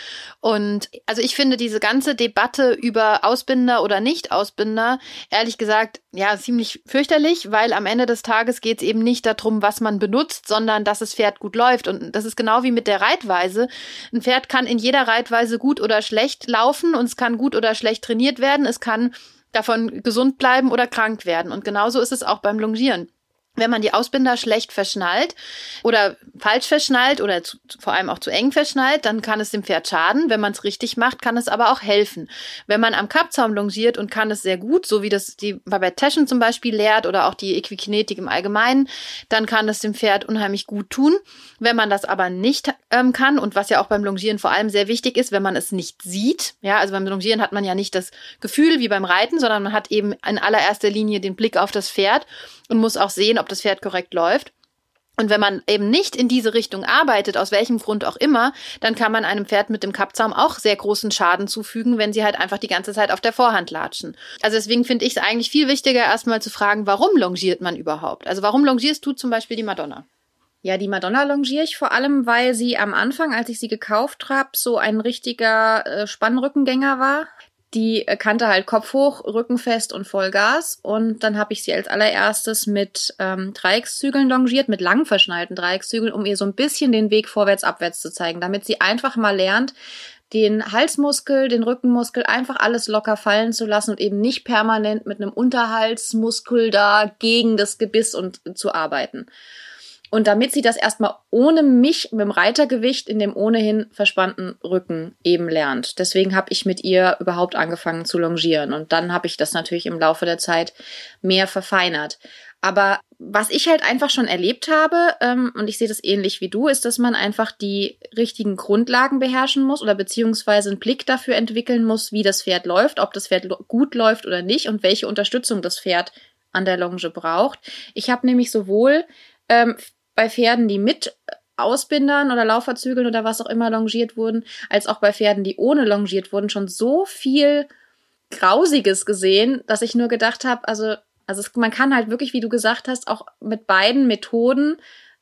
Und also ich finde diese ganze Debatte über Ausbinder oder Nicht-Ausbinder, ehrlich gesagt, ja, ziemlich fürchterlich, weil am Ende des Tages geht es eben nicht darum, was man benutzt, sondern dass das Pferd gut läuft. Und das ist genau wie mit der Reitweise. Ein Pferd kann in jeder Reitweise gut oder schlecht laufen und es kann gut oder schlecht trainiert werden. Es kann davon gesund bleiben oder krank werden. Und genauso ist es auch beim Longieren wenn man die Ausbinder schlecht verschnallt oder falsch verschnallt oder zu, vor allem auch zu eng verschnallt, dann kann es dem Pferd schaden. Wenn man es richtig macht, kann es aber auch helfen. Wenn man am Kappzaum longiert und kann es sehr gut, so wie das die Babette Taschen zum Beispiel lehrt oder auch die Equikinetik im Allgemeinen, dann kann es dem Pferd unheimlich gut tun. Wenn man das aber nicht ähm, kann und was ja auch beim Longieren vor allem sehr wichtig ist, wenn man es nicht sieht, ja, also beim Longieren hat man ja nicht das Gefühl wie beim Reiten, sondern man hat eben in allererster Linie den Blick auf das Pferd und muss auch sehen, ob das Pferd korrekt läuft. Und wenn man eben nicht in diese Richtung arbeitet, aus welchem Grund auch immer, dann kann man einem Pferd mit dem Kappzaum auch sehr großen Schaden zufügen, wenn sie halt einfach die ganze Zeit auf der Vorhand latschen. Also deswegen finde ich es eigentlich viel wichtiger, erstmal zu fragen, warum longiert man überhaupt? Also warum longierst du zum Beispiel die Madonna? Ja, die Madonna longiere ich vor allem, weil sie am Anfang, als ich sie gekauft habe, so ein richtiger äh, Spannrückengänger war. Die kannte halt Kopf hoch, Rücken fest und Vollgas. Und dann habe ich sie als allererstes mit ähm, Dreieckszügeln longiert, mit lang verschnallten Dreieckszügeln, um ihr so ein bisschen den Weg vorwärts, abwärts zu zeigen, damit sie einfach mal lernt, den Halsmuskel, den Rückenmuskel einfach alles locker fallen zu lassen und eben nicht permanent mit einem Unterhaltsmuskel da gegen das Gebiss und zu arbeiten. Und damit sie das erstmal ohne mich mit dem Reitergewicht in dem ohnehin verspannten Rücken eben lernt. Deswegen habe ich mit ihr überhaupt angefangen zu longieren. Und dann habe ich das natürlich im Laufe der Zeit mehr verfeinert. Aber was ich halt einfach schon erlebt habe, ähm, und ich sehe das ähnlich wie du, ist, dass man einfach die richtigen Grundlagen beherrschen muss oder beziehungsweise einen Blick dafür entwickeln muss, wie das Pferd läuft, ob das Pferd gut läuft oder nicht und welche Unterstützung das Pferd an der Longe braucht. Ich habe nämlich sowohl ähm, bei Pferden, die mit Ausbindern oder Lauferzügeln oder was auch immer longiert wurden, als auch bei Pferden, die ohne longiert wurden, schon so viel Grausiges gesehen, dass ich nur gedacht habe, also, also es, man kann halt wirklich, wie du gesagt hast, auch mit beiden Methoden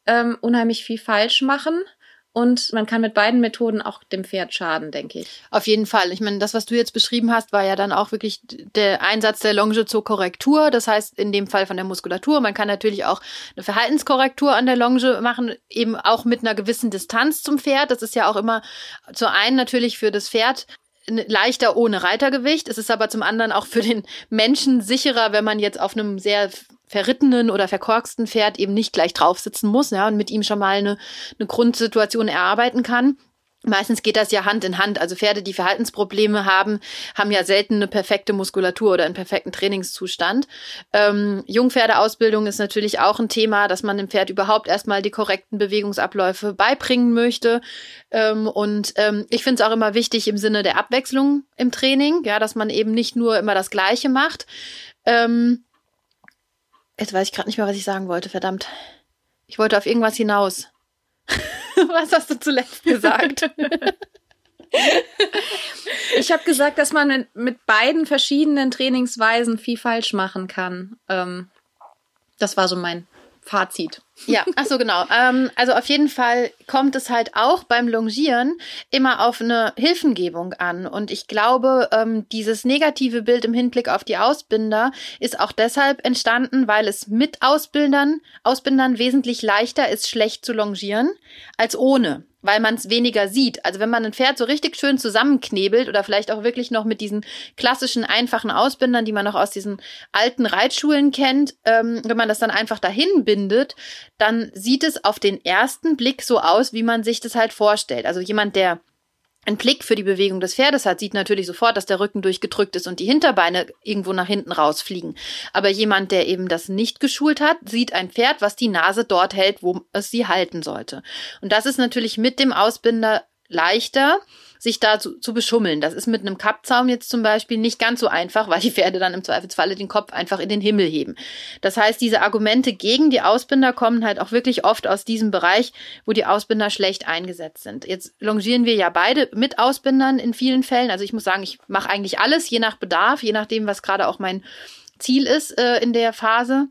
ähm, unheimlich viel falsch machen. Und man kann mit beiden Methoden auch dem Pferd schaden, denke ich. Auf jeden Fall. Ich meine, das, was du jetzt beschrieben hast, war ja dann auch wirklich der Einsatz der Longe zur Korrektur. Das heißt, in dem Fall von der Muskulatur. Man kann natürlich auch eine Verhaltenskorrektur an der Longe machen, eben auch mit einer gewissen Distanz zum Pferd. Das ist ja auch immer zu einen natürlich für das Pferd leichter ohne Reitergewicht. Es ist aber zum anderen auch für den Menschen sicherer, wenn man jetzt auf einem sehr verrittenen oder verkorksten Pferd eben nicht gleich drauf sitzen muss, ja, und mit ihm schon mal eine, eine Grundsituation erarbeiten kann. Meistens geht das ja Hand in Hand. Also Pferde, die Verhaltensprobleme haben, haben ja selten eine perfekte Muskulatur oder einen perfekten Trainingszustand. Ähm, Jungpferdeausbildung ist natürlich auch ein Thema, dass man dem Pferd überhaupt erstmal die korrekten Bewegungsabläufe beibringen möchte. Ähm, und ähm, ich finde es auch immer wichtig im Sinne der Abwechslung im Training, ja, dass man eben nicht nur immer das Gleiche macht. Ähm, Jetzt weiß ich gerade nicht mehr, was ich sagen wollte, verdammt. Ich wollte auf irgendwas hinaus. was hast du zuletzt gesagt? ich habe gesagt, dass man mit beiden verschiedenen Trainingsweisen viel falsch machen kann. Ähm, das war so mein Fazit. Ja, ach so genau. Ähm, also auf jeden Fall kommt es halt auch beim Longieren immer auf eine Hilfengebung an. Und ich glaube, ähm, dieses negative Bild im Hinblick auf die Ausbinder ist auch deshalb entstanden, weil es mit Ausbildern, Ausbindern wesentlich leichter ist, schlecht zu longieren als ohne weil man es weniger sieht. Also wenn man ein Pferd so richtig schön zusammenknebelt oder vielleicht auch wirklich noch mit diesen klassischen einfachen Ausbindern, die man noch aus diesen alten Reitschulen kennt, ähm, wenn man das dann einfach dahin bindet, dann sieht es auf den ersten Blick so aus, wie man sich das halt vorstellt. Also jemand, der einen Blick für die Bewegung des Pferdes hat, sieht natürlich sofort, dass der Rücken durchgedrückt ist und die Hinterbeine irgendwo nach hinten rausfliegen. Aber jemand, der eben das nicht geschult hat, sieht ein Pferd, was die Nase dort hält, wo es sie halten sollte. Und das ist natürlich mit dem Ausbinder leichter, sich da zu, zu beschummeln. Das ist mit einem Kappzaum jetzt zum Beispiel nicht ganz so einfach, weil die Pferde dann im Zweifelsfalle den Kopf einfach in den Himmel heben. Das heißt, diese Argumente gegen die Ausbinder kommen halt auch wirklich oft aus diesem Bereich, wo die Ausbinder schlecht eingesetzt sind. Jetzt longieren wir ja beide mit Ausbindern in vielen Fällen. Also ich muss sagen, ich mache eigentlich alles, je nach Bedarf, je nachdem, was gerade auch mein Ziel ist äh, in der Phase.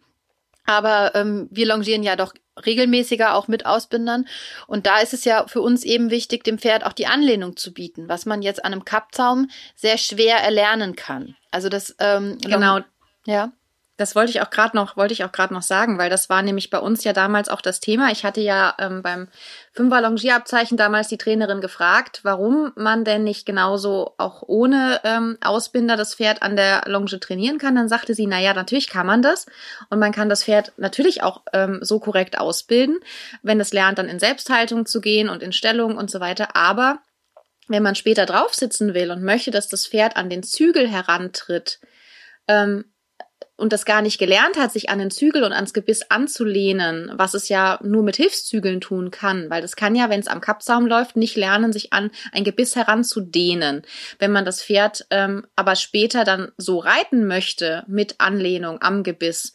Aber ähm, wir longieren ja doch regelmäßiger auch mit Ausbindern. Und da ist es ja für uns eben wichtig, dem Pferd auch die Anlehnung zu bieten, was man jetzt an einem Kappzaum sehr schwer erlernen kann. Also das ähm, genau. Ja. Das wollte ich auch gerade noch, wollte ich auch gerade noch sagen, weil das war nämlich bei uns ja damals auch das Thema. Ich hatte ja ähm, beim Fünfer Longierabzeichen damals die Trainerin gefragt, warum man denn nicht genauso auch ohne ähm, Ausbinder das Pferd an der Longe trainieren kann. Dann sagte sie, na ja, natürlich kann man das und man kann das Pferd natürlich auch ähm, so korrekt ausbilden, wenn es lernt, dann in Selbsthaltung zu gehen und in Stellung und so weiter. Aber wenn man später drauf sitzen will und möchte, dass das Pferd an den Zügel herantritt, ähm, und das gar nicht gelernt hat, sich an den Zügel und ans Gebiss anzulehnen, was es ja nur mit Hilfszügeln tun kann, weil das kann ja, wenn es am Kappsaum läuft, nicht lernen, sich an ein Gebiss heranzudehnen. Wenn man das Pferd ähm, aber später dann so reiten möchte mit Anlehnung am Gebiss,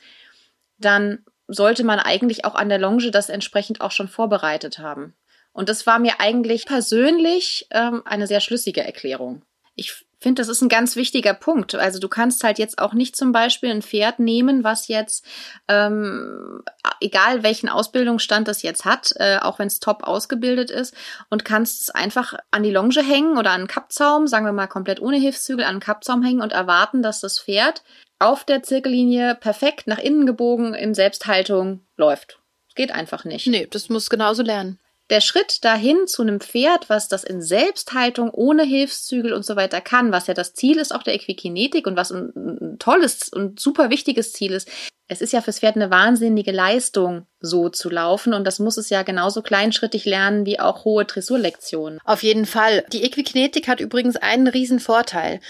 dann sollte man eigentlich auch an der Longe das entsprechend auch schon vorbereitet haben. Und das war mir eigentlich persönlich ähm, eine sehr schlüssige Erklärung. Ich finde, das ist ein ganz wichtiger Punkt. Also du kannst halt jetzt auch nicht zum Beispiel ein Pferd nehmen, was jetzt, ähm, egal welchen Ausbildungsstand das jetzt hat, äh, auch wenn es top ausgebildet ist, und kannst es einfach an die Longe hängen oder an einen Kappzaum, sagen wir mal komplett ohne Hilfszügel, an einen Kappzaum hängen und erwarten, dass das Pferd auf der Zirkellinie perfekt nach innen gebogen in Selbsthaltung läuft. Geht einfach nicht. Nee, das muss genauso lernen der Schritt dahin zu einem Pferd, was das in Selbsthaltung ohne Hilfszügel und so weiter kann, was ja das Ziel ist auch der Equikinetik und was ein, ein tolles und super wichtiges Ziel ist. Es ist ja fürs Pferd eine wahnsinnige Leistung, so zu laufen und das muss es ja genauso kleinschrittig lernen wie auch hohe Dressurlektionen. Auf jeden Fall. Die Equikinetik hat übrigens einen riesen Vorteil.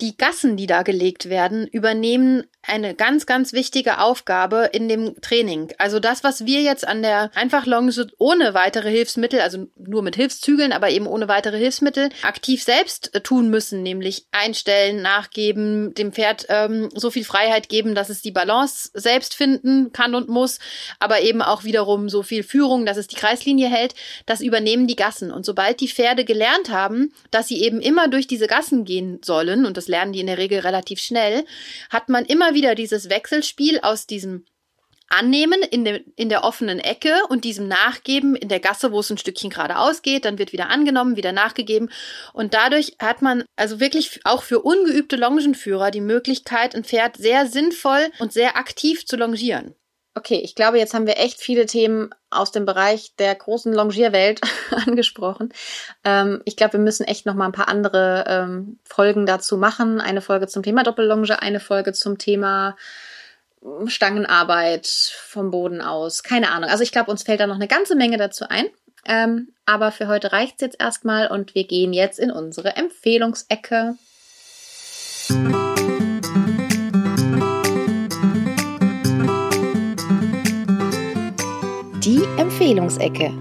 Die Gassen, die da gelegt werden, übernehmen eine ganz, ganz wichtige Aufgabe in dem Training. Also das, was wir jetzt an der Einfachlonge ohne weitere Hilfsmittel, also nur mit Hilfszügeln, aber eben ohne weitere Hilfsmittel, aktiv selbst äh, tun müssen, nämlich einstellen, nachgeben, dem Pferd ähm, so viel Freiheit geben, dass es die Balance selbst finden kann und muss, aber eben auch wiederum so viel Führung, dass es die Kreislinie hält, das übernehmen die Gassen. Und sobald die Pferde gelernt haben, dass sie eben immer durch diese Gassen gehen sollen, und das lernen die in der Regel relativ schnell, hat man immer wieder dieses Wechselspiel aus diesem annehmen in, der in der offenen Ecke und diesem nachgeben in der Gasse, wo es ein Stückchen geradeaus geht, dann wird wieder angenommen, wieder nachgegeben. Und dadurch hat man also wirklich auch für ungeübte Longenführer die Möglichkeit, ein Pferd sehr sinnvoll und sehr aktiv zu longieren. Okay, ich glaube, jetzt haben wir echt viele Themen aus dem Bereich der großen Longierwelt angesprochen. Ähm, ich glaube, wir müssen echt noch mal ein paar andere ähm, Folgen dazu machen. Eine Folge zum Thema Doppellonge, eine Folge zum Thema Stangenarbeit vom Boden aus. Keine Ahnung. Also ich glaube, uns fällt da noch eine ganze Menge dazu ein. Ähm, aber für heute reicht's jetzt erstmal und wir gehen jetzt in unsere Empfehlungsecke. Empfehlungsecke.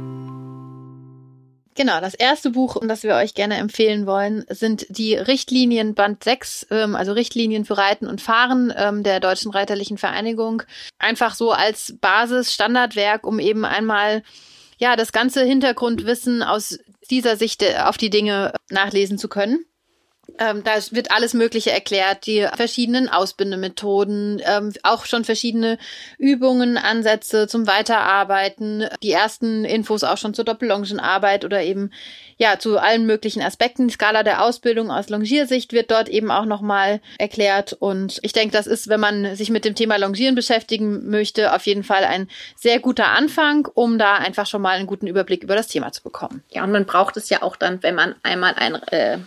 Genau, das erste Buch, das wir euch gerne empfehlen wollen, sind die Richtlinien Band 6, ähm, also Richtlinien für Reiten und Fahren ähm, der Deutschen Reiterlichen Vereinigung. Einfach so als Basis, Standardwerk, um eben einmal ja das ganze Hintergrundwissen aus dieser Sicht äh, auf die Dinge nachlesen zu können. Ähm, da wird alles Mögliche erklärt, die verschiedenen Ausbindemethoden, ähm, auch schon verschiedene Übungen, Ansätze zum Weiterarbeiten, die ersten Infos auch schon zur Doppellongenarbeit oder eben ja zu allen möglichen Aspekten. Die Skala der Ausbildung aus Longiersicht wird dort eben auch nochmal erklärt und ich denke, das ist, wenn man sich mit dem Thema Longieren beschäftigen möchte, auf jeden Fall ein sehr guter Anfang, um da einfach schon mal einen guten Überblick über das Thema zu bekommen. Ja, und man braucht es ja auch dann, wenn man einmal ein äh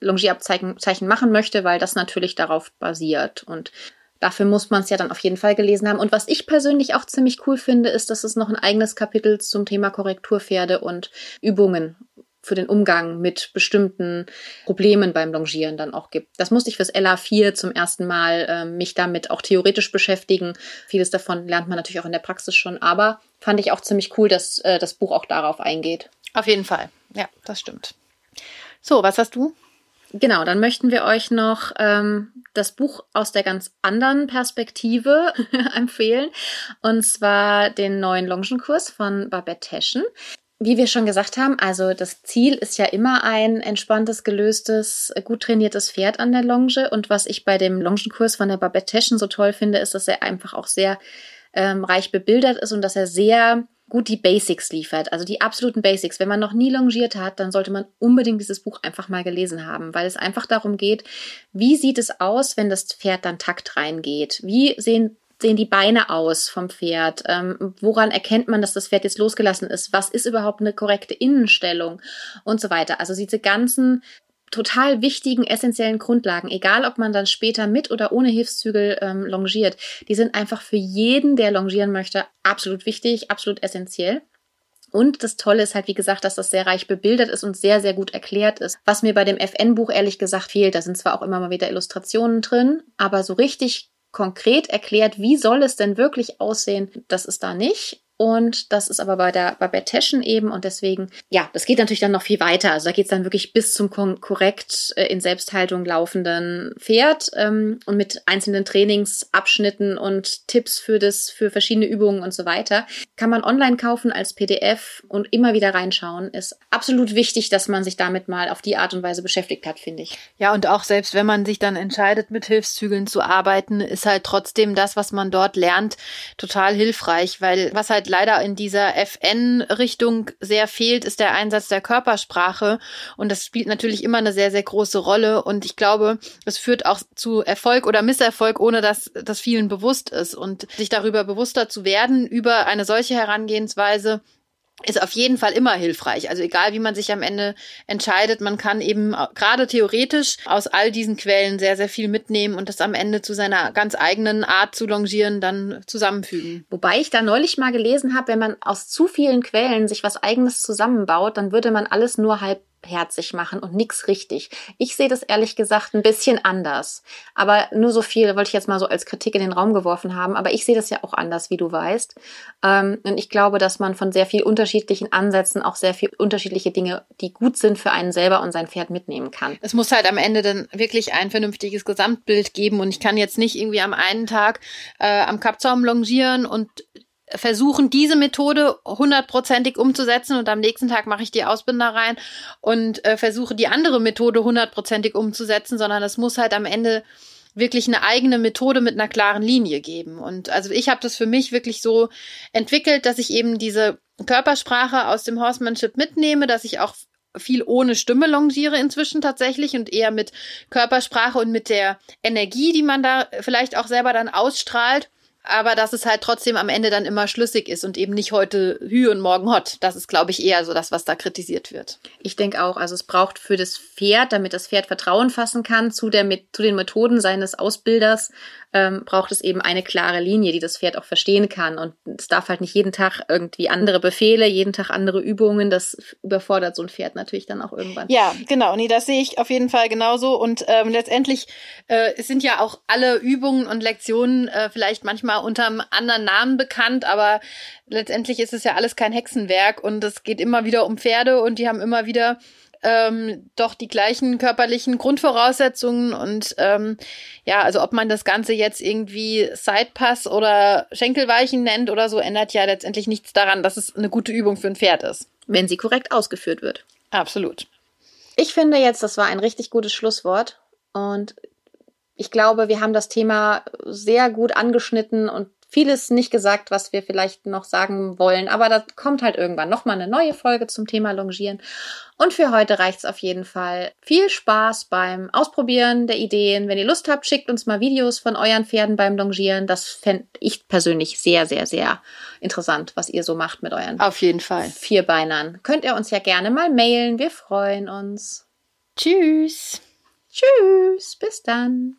Longierabzeichen machen möchte, weil das natürlich darauf basiert. Und dafür muss man es ja dann auf jeden Fall gelesen haben. Und was ich persönlich auch ziemlich cool finde, ist, dass es noch ein eigenes Kapitel zum Thema Korrekturpferde und Übungen für den Umgang mit bestimmten Problemen beim Longieren dann auch gibt. Das musste ich fürs LA4 zum ersten Mal äh, mich damit auch theoretisch beschäftigen. Vieles davon lernt man natürlich auch in der Praxis schon, aber fand ich auch ziemlich cool, dass äh, das Buch auch darauf eingeht. Auf jeden Fall. Ja, das stimmt. So, was hast du? Genau, dann möchten wir euch noch ähm, das Buch aus der ganz anderen Perspektive empfehlen. Und zwar den neuen Longenkurs von Babette Teschen. Wie wir schon gesagt haben, also das Ziel ist ja immer ein entspanntes, gelöstes, gut trainiertes Pferd an der Longe. Und was ich bei dem Longenkurs von der Babette Teschen so toll finde, ist, dass er einfach auch sehr ähm, reich bebildert ist und dass er sehr gut die Basics liefert, also die absoluten Basics. Wenn man noch nie longiert hat, dann sollte man unbedingt dieses Buch einfach mal gelesen haben, weil es einfach darum geht, wie sieht es aus, wenn das Pferd dann Takt reingeht? Wie sehen sehen die Beine aus vom Pferd? Ähm, woran erkennt man, dass das Pferd jetzt losgelassen ist? Was ist überhaupt eine korrekte Innenstellung und so weiter? Also diese ganzen total wichtigen, essentiellen Grundlagen, egal ob man dann später mit oder ohne Hilfszügel ähm, longiert, die sind einfach für jeden, der longieren möchte, absolut wichtig, absolut essentiell. Und das Tolle ist halt, wie gesagt, dass das sehr reich bebildert ist und sehr, sehr gut erklärt ist. Was mir bei dem FN-Buch ehrlich gesagt fehlt, da sind zwar auch immer mal wieder Illustrationen drin, aber so richtig konkret erklärt, wie soll es denn wirklich aussehen, das ist da nicht. Und das ist aber bei der bei Berteschen eben und deswegen, ja, das geht natürlich dann noch viel weiter. Also da geht es dann wirklich bis zum korrekt äh, in Selbsthaltung laufenden Pferd ähm, und mit einzelnen Trainingsabschnitten und Tipps für das, für verschiedene Übungen und so weiter. Kann man online kaufen als PDF und immer wieder reinschauen. Ist absolut wichtig, dass man sich damit mal auf die Art und Weise beschäftigt hat, finde ich. Ja, und auch selbst wenn man sich dann entscheidet, mit Hilfszügeln zu arbeiten, ist halt trotzdem das, was man dort lernt, total hilfreich, weil was halt leider in dieser FN-Richtung sehr fehlt, ist der Einsatz der Körpersprache. Und das spielt natürlich immer eine sehr, sehr große Rolle. Und ich glaube, es führt auch zu Erfolg oder Misserfolg, ohne dass das vielen bewusst ist. Und sich darüber bewusster zu werden über eine solche Herangehensweise, ist auf jeden Fall immer hilfreich. Also egal, wie man sich am Ende entscheidet, man kann eben gerade theoretisch aus all diesen Quellen sehr, sehr viel mitnehmen und das am Ende zu seiner ganz eigenen Art zu longieren dann zusammenfügen. Wobei ich da neulich mal gelesen habe, wenn man aus zu vielen Quellen sich was eigenes zusammenbaut, dann würde man alles nur halb herzig machen und nix richtig. Ich sehe das ehrlich gesagt ein bisschen anders. Aber nur so viel wollte ich jetzt mal so als Kritik in den Raum geworfen haben. Aber ich sehe das ja auch anders, wie du weißt. Ähm, und ich glaube, dass man von sehr viel unterschiedlichen Ansätzen auch sehr viel unterschiedliche Dinge, die gut sind für einen selber und sein Pferd mitnehmen kann. Es muss halt am Ende dann wirklich ein vernünftiges Gesamtbild geben. Und ich kann jetzt nicht irgendwie am einen Tag äh, am Kappzaum longieren und versuchen, diese Methode hundertprozentig umzusetzen und am nächsten Tag mache ich die Ausbinder rein und äh, versuche die andere Methode hundertprozentig umzusetzen, sondern es muss halt am Ende wirklich eine eigene Methode mit einer klaren Linie geben. Und also ich habe das für mich wirklich so entwickelt, dass ich eben diese Körpersprache aus dem Horsemanship mitnehme, dass ich auch viel ohne Stimme longiere inzwischen tatsächlich und eher mit Körpersprache und mit der Energie, die man da vielleicht auch selber dann ausstrahlt aber dass es halt trotzdem am Ende dann immer schlüssig ist und eben nicht heute Hü und morgen Hot. Das ist, glaube ich, eher so das, was da kritisiert wird. Ich denke auch, also es braucht für das Pferd, damit das Pferd Vertrauen fassen kann zu, der, zu den Methoden seines Ausbilders, ähm, braucht es eben eine klare Linie, die das Pferd auch verstehen kann. Und es darf halt nicht jeden Tag irgendwie andere Befehle, jeden Tag andere Übungen. Das überfordert so ein Pferd natürlich dann auch irgendwann. Ja, genau. Nee, das sehe ich auf jeden Fall genauso. Und ähm, letztendlich äh, sind ja auch alle Übungen und Lektionen äh, vielleicht manchmal unter einem anderen Namen bekannt, aber letztendlich ist es ja alles kein Hexenwerk und es geht immer wieder um Pferde und die haben immer wieder ähm, doch die gleichen körperlichen Grundvoraussetzungen und ähm, ja, also ob man das Ganze jetzt irgendwie Sidepass oder Schenkelweichen nennt oder so, ändert ja letztendlich nichts daran, dass es eine gute Übung für ein Pferd ist. Wenn sie korrekt ausgeführt wird. Absolut. Ich finde jetzt, das war ein richtig gutes Schlusswort und ich glaube, wir haben das Thema sehr gut angeschnitten und vieles nicht gesagt, was wir vielleicht noch sagen wollen. Aber da kommt halt irgendwann nochmal eine neue Folge zum Thema Longieren. Und für heute reicht's auf jeden Fall. Viel Spaß beim Ausprobieren der Ideen. Wenn ihr Lust habt, schickt uns mal Videos von euren Pferden beim Longieren. Das fände ich persönlich sehr, sehr, sehr interessant, was ihr so macht mit euren auf jeden Fall Vierbeinern. Könnt ihr uns ja gerne mal mailen. Wir freuen uns. Tschüss. Tschüss. Bis dann.